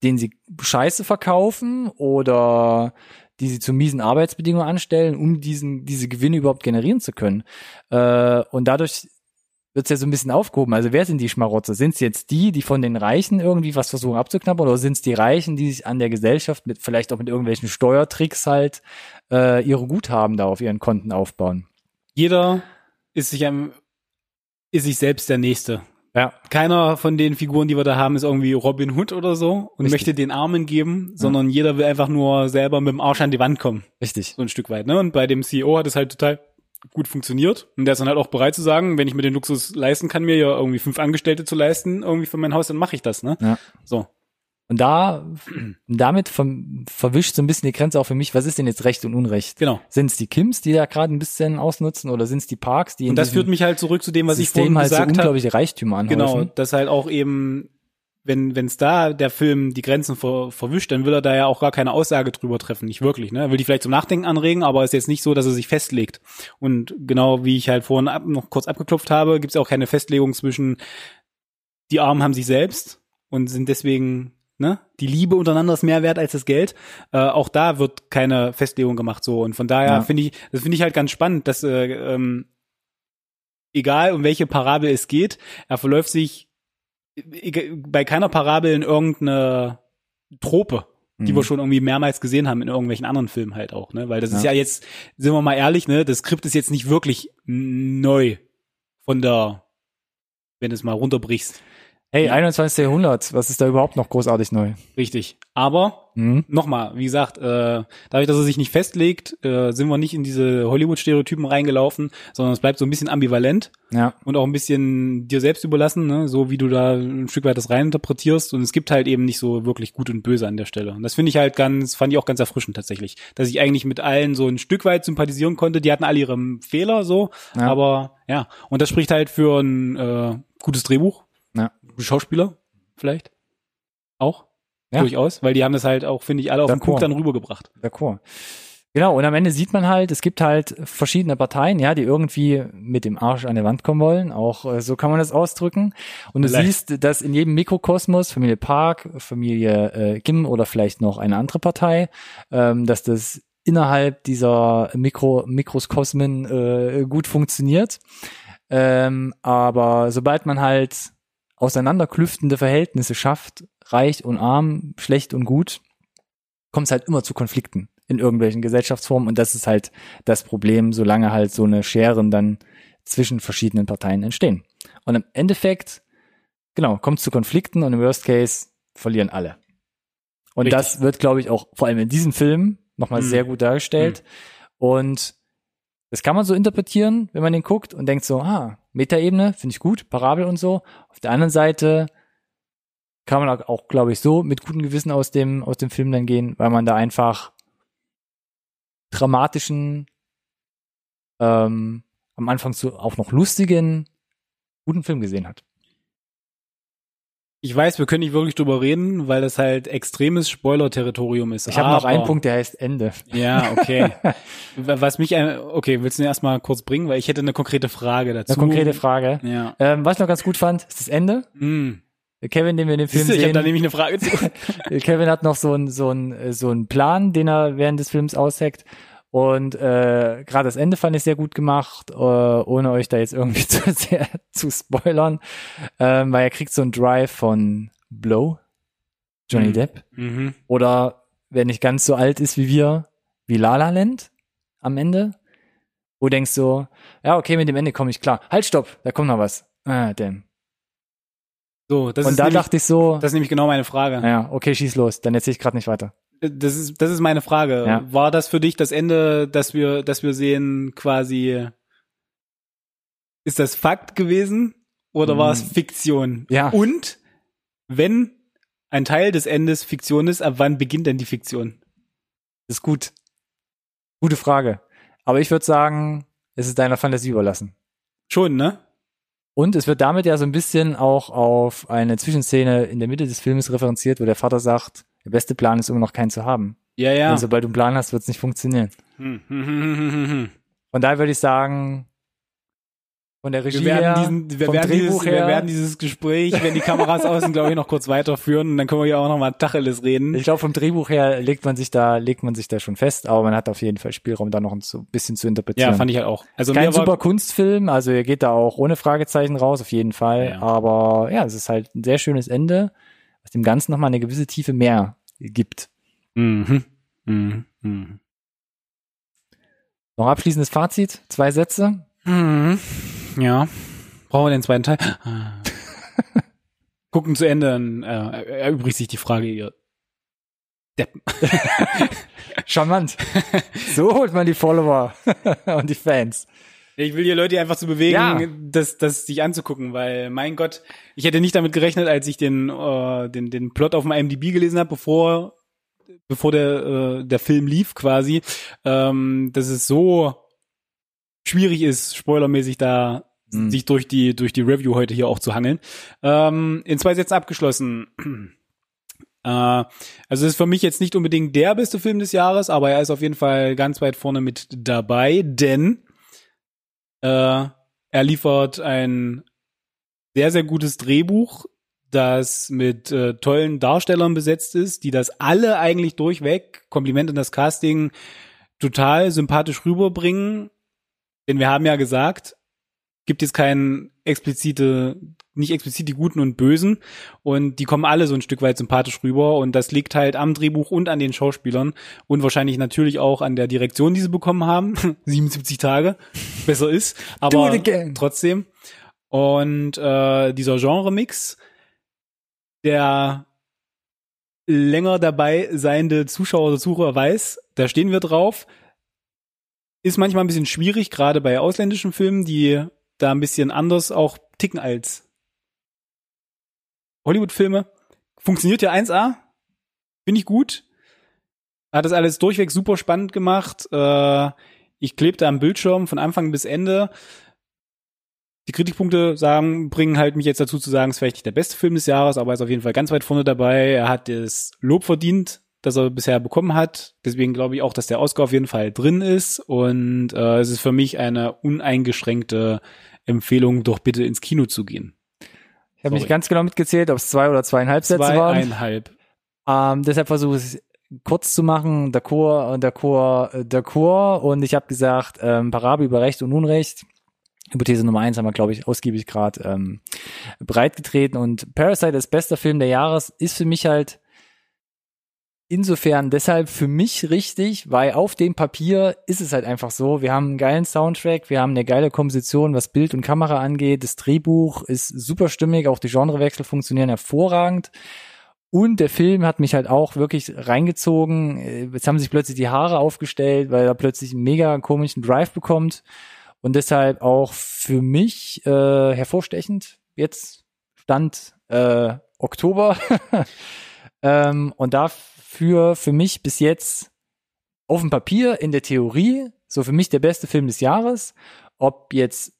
A: denen sie Scheiße verkaufen oder die sie zu miesen Arbeitsbedingungen anstellen, um diesen, diese Gewinne überhaupt generieren zu können. Äh, und dadurch wird es ja so ein bisschen aufgehoben. Also wer sind die Schmarotzer? Sind es jetzt die, die von den Reichen irgendwie was versuchen abzuknappen oder sind es die Reichen, die sich an der Gesellschaft mit vielleicht auch mit irgendwelchen Steuertricks halt äh, ihre Guthaben da auf ihren Konten aufbauen?
B: Jeder ist sich am, ist sich selbst der Nächste.
A: Ja.
B: Keiner von den Figuren, die wir da haben, ist irgendwie Robin Hood oder so und
A: Richtig.
B: möchte den Armen geben, sondern jeder will einfach nur selber mit dem Arsch an die Wand kommen.
A: Richtig.
B: So ein Stück weit, ne? Und bei dem CEO hat es halt total gut funktioniert. Und der ist dann halt auch bereit zu sagen, wenn ich mir den Luxus leisten kann, mir ja irgendwie fünf Angestellte zu leisten, irgendwie für mein Haus, dann mache ich das, ne?
A: Ja.
B: So.
A: Und da, damit ver verwischt so ein bisschen die Grenze auch für mich, was ist denn jetzt Recht und Unrecht?
B: Genau.
A: Sind es die Kims, die da gerade ein bisschen ausnutzen oder sind es die Parks, die in
B: Und das führt mich halt zurück zu dem, was ich
A: System
B: vorhin
A: halt so
B: gesagt habe.
A: unglaubliche Reichtümer anhäufen?
B: Genau, dass halt auch eben, wenn es da der Film die Grenzen ver, verwischt, dann will er da ja auch gar keine Aussage drüber treffen, nicht wirklich. Ne? Er will die vielleicht zum Nachdenken anregen, aber ist jetzt nicht so, dass er sich festlegt. Und genau wie ich halt vorhin ab, noch kurz abgeklopft habe, gibt es auch keine Festlegung zwischen die Armen haben sich selbst und sind deswegen ne, die Liebe untereinander ist mehr wert als das Geld. Äh, auch da wird keine Festlegung gemacht so und von daher
A: Ja.
B: finde ich, das finde ich halt ganz spannend, dass äh, ähm, egal um welche Parabel es geht, er verläuft sich egal- bei keiner Parabel in irgendeine Trope, die
A: Mhm.
B: wir schon irgendwie mehrmals gesehen haben in irgendwelchen anderen Filmen halt auch, ne? Weil das ist
A: Ja.
B: ja jetzt, sind wir mal ehrlich, ne, das Skript ist jetzt nicht wirklich neu von der, wenn du es mal runterbrichst.
A: Hey, 21. Jahrhundert, was ist da überhaupt noch großartig neu?
B: Richtig. Aber
A: Mhm.
B: nochmal, wie gesagt, äh, dadurch, dass er sich nicht festlegt, äh, sind wir nicht in diese Hollywood-Stereotypen reingelaufen, sondern es bleibt so ein bisschen ambivalent
A: Ja,
B: und auch ein bisschen dir selbst überlassen, ne? so wie du da ein Stück weit das reininterpretierst. Und es gibt halt eben nicht so wirklich gut und böse an der Stelle. Und das finde ich halt ganz, fand ich auch ganz erfrischend tatsächlich, dass ich eigentlich mit allen so ein Stück weit sympathisieren konnte. Die hatten alle ihre Fehler so,
A: Ja.
B: aber ja. Und das spricht halt für ein äh, gutes Drehbuch,
A: ja.
B: Schauspieler vielleicht auch.
A: Ja.
B: Durchaus, weil die haben das halt auch, finde ich, alle auf den. Punkt dann rübergebracht.
A: D'accord. Genau, und am Ende sieht man halt, es gibt halt verschiedene Parteien, ja, die irgendwie mit dem Arsch an der Wand kommen wollen, auch äh, so kann man das ausdrücken. Und du
B: Vielleicht.
A: siehst, dass in jedem Mikrokosmos, Familie Park, Familie äh, Kim oder vielleicht noch eine andere Partei, ähm, dass das innerhalb dieser Mikro Mikroskosmen äh, gut funktioniert. Ähm, aber sobald man halt auseinanderklüftende Verhältnisse schafft, reich und arm, schlecht und gut, kommt es halt immer zu Konflikten in irgendwelchen Gesellschaftsformen und das ist halt das Problem, solange halt so eine Scheren dann zwischen verschiedenen Parteien entstehen. Und im Endeffekt, genau, kommt es zu Konflikten und im Worst Case verlieren alle. Und
B: Richtig.
A: das wird, glaube ich, auch vor allem in diesem Film nochmal
B: Mhm.
A: sehr gut dargestellt. Und das kann man so interpretieren, wenn man den guckt und denkt so, ah, Metaebene, finde ich gut, Parabel und so. Auf der anderen Seite kann man auch, glaube ich, so mit gutem Gewissen aus dem, aus dem Film dann gehen, weil man da einfach dramatischen, ähm, am Anfang so auch noch lustigen, guten Film gesehen hat.
B: Ich weiß, wir können nicht wirklich drüber reden, weil das halt extremes Spoiler-Territorium ist.
A: Ich habe noch einen Punkt, der heißt Ende.
B: Ja, okay. Was mich, okay, willst du den erstmal kurz bringen, weil ich hätte eine konkrete Frage dazu.
A: Eine konkrete Frage.
B: Ja.
A: Ähm, was ich noch ganz gut fand, ist das Ende.
B: Hm.
A: Kevin, den wir in dem Film
B: Siehst du, ich habe
A: sehen,
B: da nämlich eine Frage zu.
A: Kevin hat noch so einen so einen so einen Plan, den er während des Films ausheckt. Und äh, gerade das Ende fand ich sehr gut gemacht, äh, ohne euch da jetzt irgendwie zu sehr zu spoilern, ähm, weil er kriegt so einen Drive von Blow, Johnny
B: Mhm.
A: Depp,
B: mhm.
A: oder wer nicht ganz so alt ist wie wir, wie La La Land am Ende, wo du denkst so, ja okay, mit dem Ende komme ich klar. Halt, stopp, da kommt noch was. Ah, damn.
B: So, das
A: Und
B: ist
A: da
B: nämlich,
A: dachte ich so,
B: das ist nämlich genau meine Frage.
A: ja, okay, schieß los, dann erzähl ich gerade nicht weiter.
B: Das ist, das ist meine Frage.
A: Ja.
B: War das für dich das Ende, dass wir, dass wir sehen, quasi, ist das Fakt gewesen oder war es
A: Hm.
B: Fiktion?
A: Ja.
B: Und wenn ein Teil des Endes Fiktion ist, ab wann beginnt denn die Fiktion?
A: Das ist gut. Gute Frage. Aber ich würde sagen, es ist deiner Fantasie überlassen.
B: Schon, ne?
A: Und es wird damit ja so ein bisschen auch auf eine Zwischenszene in der Mitte des Filmes referenziert, wo der Vater sagt, der beste Plan ist immer noch keinen zu haben.
B: Ja, ja.
A: Denn sobald du einen Plan hast, wird es nicht funktionieren.
B: Hm, hm, hm, hm, hm, hm.
A: Von daher würde ich sagen, von der Regie
B: Wir werden,
A: her,
B: diesen, wir,
A: vom
B: werden
A: Drehbuch
B: dieses, wir
A: her,
B: werden dieses Gespräch, wenn die Kameras aus sind, glaube ich, noch kurz weiterführen und dann können wir ja auch noch mal Tacheles reden.
A: ich glaube, vom Drehbuch her legt man sich da, legt man sich da schon fest, aber man hat auf jeden Fall Spielraum, da noch ein bisschen zu interpretieren.
B: ja, fand ich halt auch. Also
A: Kein super Kunstfilm, also ihr geht da auch ohne Fragezeichen raus, auf jeden Fall.
B: Ja.
A: Aber ja, es ist halt ein sehr schönes Ende, was dem Ganzen nochmal eine gewisse Tiefe mehr gibt.
B: Mhm. Mhm. Mhm.
A: Noch abschließendes Fazit, zwei Sätze.
B: Mhm. Ja. Brauchen wir den zweiten Teil? Gucken zu Ende, dann äh, erübrigt sich die Frage, ihr Deppen.
A: Charmant. so holt man die Follower und die Fans.
B: Ich will die Leute einfach zu bewegen,
A: Ja.
B: das, das sich anzugucken, weil mein Gott, ich hätte nicht damit gerechnet, als ich den, äh, den, den Plot auf dem IMDb gelesen habe, bevor, bevor der, äh, der Film lief quasi, ähm, dass es so schwierig ist, spoilermäßig da
A: Mhm.
B: sich durch die, durch die Review heute hier auch zu hangeln. Ähm, in zwei Sätzen abgeschlossen. Äh, also es ist für mich jetzt nicht unbedingt der beste Film des Jahres, aber er ist auf jeden Fall ganz weit vorne mit dabei, denn äh, er liefert ein sehr, sehr gutes Drehbuch, das mit äh, tollen Darstellern besetzt ist, die das alle eigentlich durchweg, Kompliment in das Casting, total sympathisch rüberbringen. Denn wir haben ja gesagt, gibt es keinen explizite, nicht explizit die Guten und Bösen und die kommen alle so ein Stück weit sympathisch rüber und das liegt halt am Drehbuch und an den Schauspielern und wahrscheinlich natürlich auch an der Direktion, die sie bekommen haben. 77 Tage, besser ist, aber trotzdem. Und äh, dieser Genre-Mix, der länger dabei seiende Zuschauer oder Zuhörer weiß, da stehen wir drauf. Ist manchmal ein bisschen schwierig, gerade bei ausländischen Filmen, die da ein bisschen anders auch ticken als Hollywood-Filme. Funktioniert ja 1A. Finde ich gut. Hat das alles durchweg super spannend gemacht. Äh, ich klebte am Bildschirm von Anfang bis Ende. Die Kritikpunkte sagen, bringen halt mich jetzt dazu zu sagen, es ist vielleicht nicht der beste Film des Jahres, aber er ist auf jeden Fall ganz weit vorne dabei. Er hat das Lob verdient, das er bisher bekommen hat. Deswegen glaube ich auch, dass der Oscar auf jeden Fall drin ist. Und äh, es ist für mich eine uneingeschränkte Empfehlung, doch bitte ins Kino zu gehen.
A: Ich habe nicht ganz genau mitgezählt, ob es zwei oder zweieinhalb Sätze waren.
B: Zweieinhalb.
A: Ähm, deshalb versuche ich es kurz zu machen, der Chor, der Chor, der Chor. Und ich habe gesagt, ähm, Parabel über Recht und Unrecht. Hypothese Nummer eins haben wir, glaube ich, ausgiebig gerade ähm, breitgetreten. Und Parasite ist bester Film der Jahres ist für mich halt insofern deshalb für mich richtig, weil auf dem Papier ist es halt einfach so. Wir haben einen geilen Soundtrack, wir haben eine geile Komposition, was Bild und Kamera angeht. Das Drehbuch ist super stimmig, auch die Genrewechsel funktionieren hervorragend. Und der Film hat mich halt auch wirklich reingezogen. Jetzt haben sich plötzlich die Haare aufgestellt, weil er plötzlich einen mega komischen Drive bekommt. Und deshalb auch für mich äh, hervorstechend. Jetzt stand äh, Oktober. ähm, und da für, für mich bis jetzt auf dem Papier, in der Theorie, so für mich der beste Film des Jahres. Ob jetzt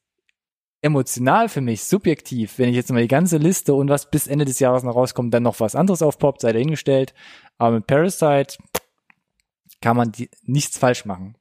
A: emotional für mich, subjektiv, wenn ich jetzt mal die ganze Liste und was bis Ende des Jahres noch rauskommt, dann noch was anderes aufpoppt, sei dahingestellt. Aber mit Parasite kann man die, nichts falsch machen.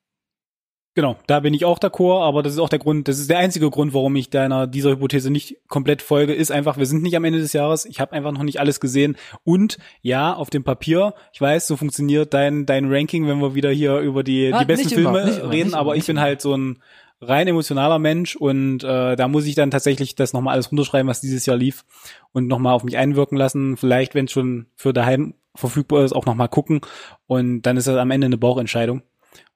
B: Genau, da bin ich auch d'accord, aber das ist auch der Grund, das ist der einzige Grund, warum ich deiner dieser Hypothese nicht komplett folge, ist einfach, wir sind nicht am Ende des Jahres, ich habe einfach noch nicht alles gesehen und ja, auf dem Papier, ich weiß, so funktioniert dein dein Ranking, wenn wir wieder hier über die ah, die besten Filme immer, immer, reden, aber ich bin halt so ein rein emotionaler Mensch und äh, da muss ich dann tatsächlich das nochmal alles runterschreiben, was dieses Jahr lief und nochmal auf mich einwirken lassen, vielleicht, wenn es schon für daheim verfügbar ist, auch nochmal gucken und dann ist das am Ende eine Bauchentscheidung.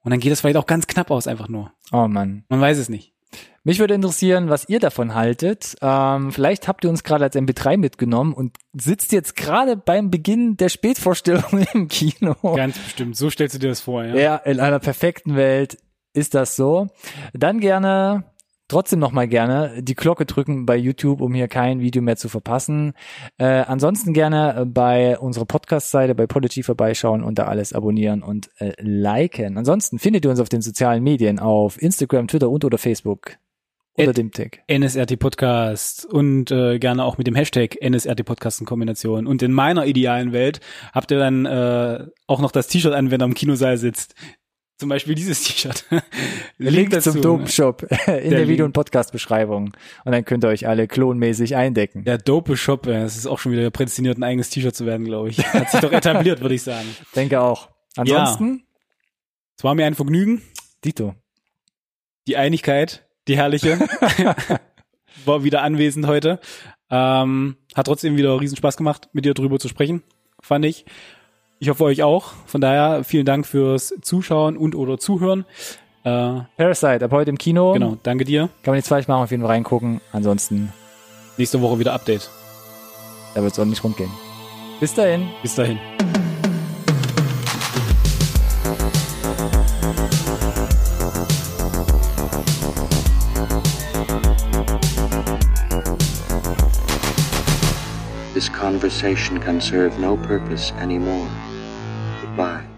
B: Und dann geht das vielleicht auch ganz knapp aus, einfach nur.
A: Oh Mann.
B: Man weiß es nicht.
A: Mich würde interessieren, was ihr davon haltet. Ähm, vielleicht habt ihr uns gerade als MP3 mitgenommen und sitzt jetzt gerade beim Beginn der Spätvorstellung im Kino.
B: Ganz bestimmt. So stellst du dir das vor, ja?
A: Ja, in einer perfekten Welt ist das so. Dann gerne trotzdem noch mal gerne die Glocke drücken bei YouTube, um hier kein Video mehr zu verpassen. Äh, ansonsten gerne bei unserer Podcast-Seite bei Podigy vorbeischauen und da alles abonnieren und äh, liken. Ansonsten findet ihr uns auf den sozialen Medien auf Instagram, Twitter und oder Facebook. Oder dem Tag.
B: NSRT Podcast und äh, gerne auch mit dem Hashtag NSRT Podcast in Kombination. Und in meiner idealen Welt habt ihr dann äh, auch noch das T-Shirt an, wenn ihr am Kinosaal sitzt. Zum Beispiel dieses T-Shirt.
A: Link, Link zum Dope-Shop in der, der Video- und Podcast-Beschreibung. Und dann könnt ihr euch alle klonmäßig eindecken.
B: Der Dope-Shop, das ist auch schon wieder prädestiniert, ein eigenes T-Shirt zu werden, glaube ich. Hat sich doch etabliert, würde ich sagen.
A: Denke auch. Ansonsten?
B: Ja. Es war mir ein Vergnügen.
A: Dito.
B: Die Einigkeit, die herrliche, war wieder anwesend heute. Ähm, hat trotzdem wieder riesen Spaß gemacht, mit dir drüber zu sprechen, fand ich. Ich hoffe euch auch. Von daher vielen Dank fürs Zuschauen und oder Zuhören.
A: Äh, Parasite, ab heute im Kino.
B: Genau, danke dir.
A: Kann man jetzt falsch machen, auf jeden Fall reingucken. Ansonsten.
B: Nächste Woche wieder Update.
A: Da wird es auch nicht rund gehen. Bis dahin.
B: Bis dahin.
C: This conversation can serve no purpose anymore. Bye.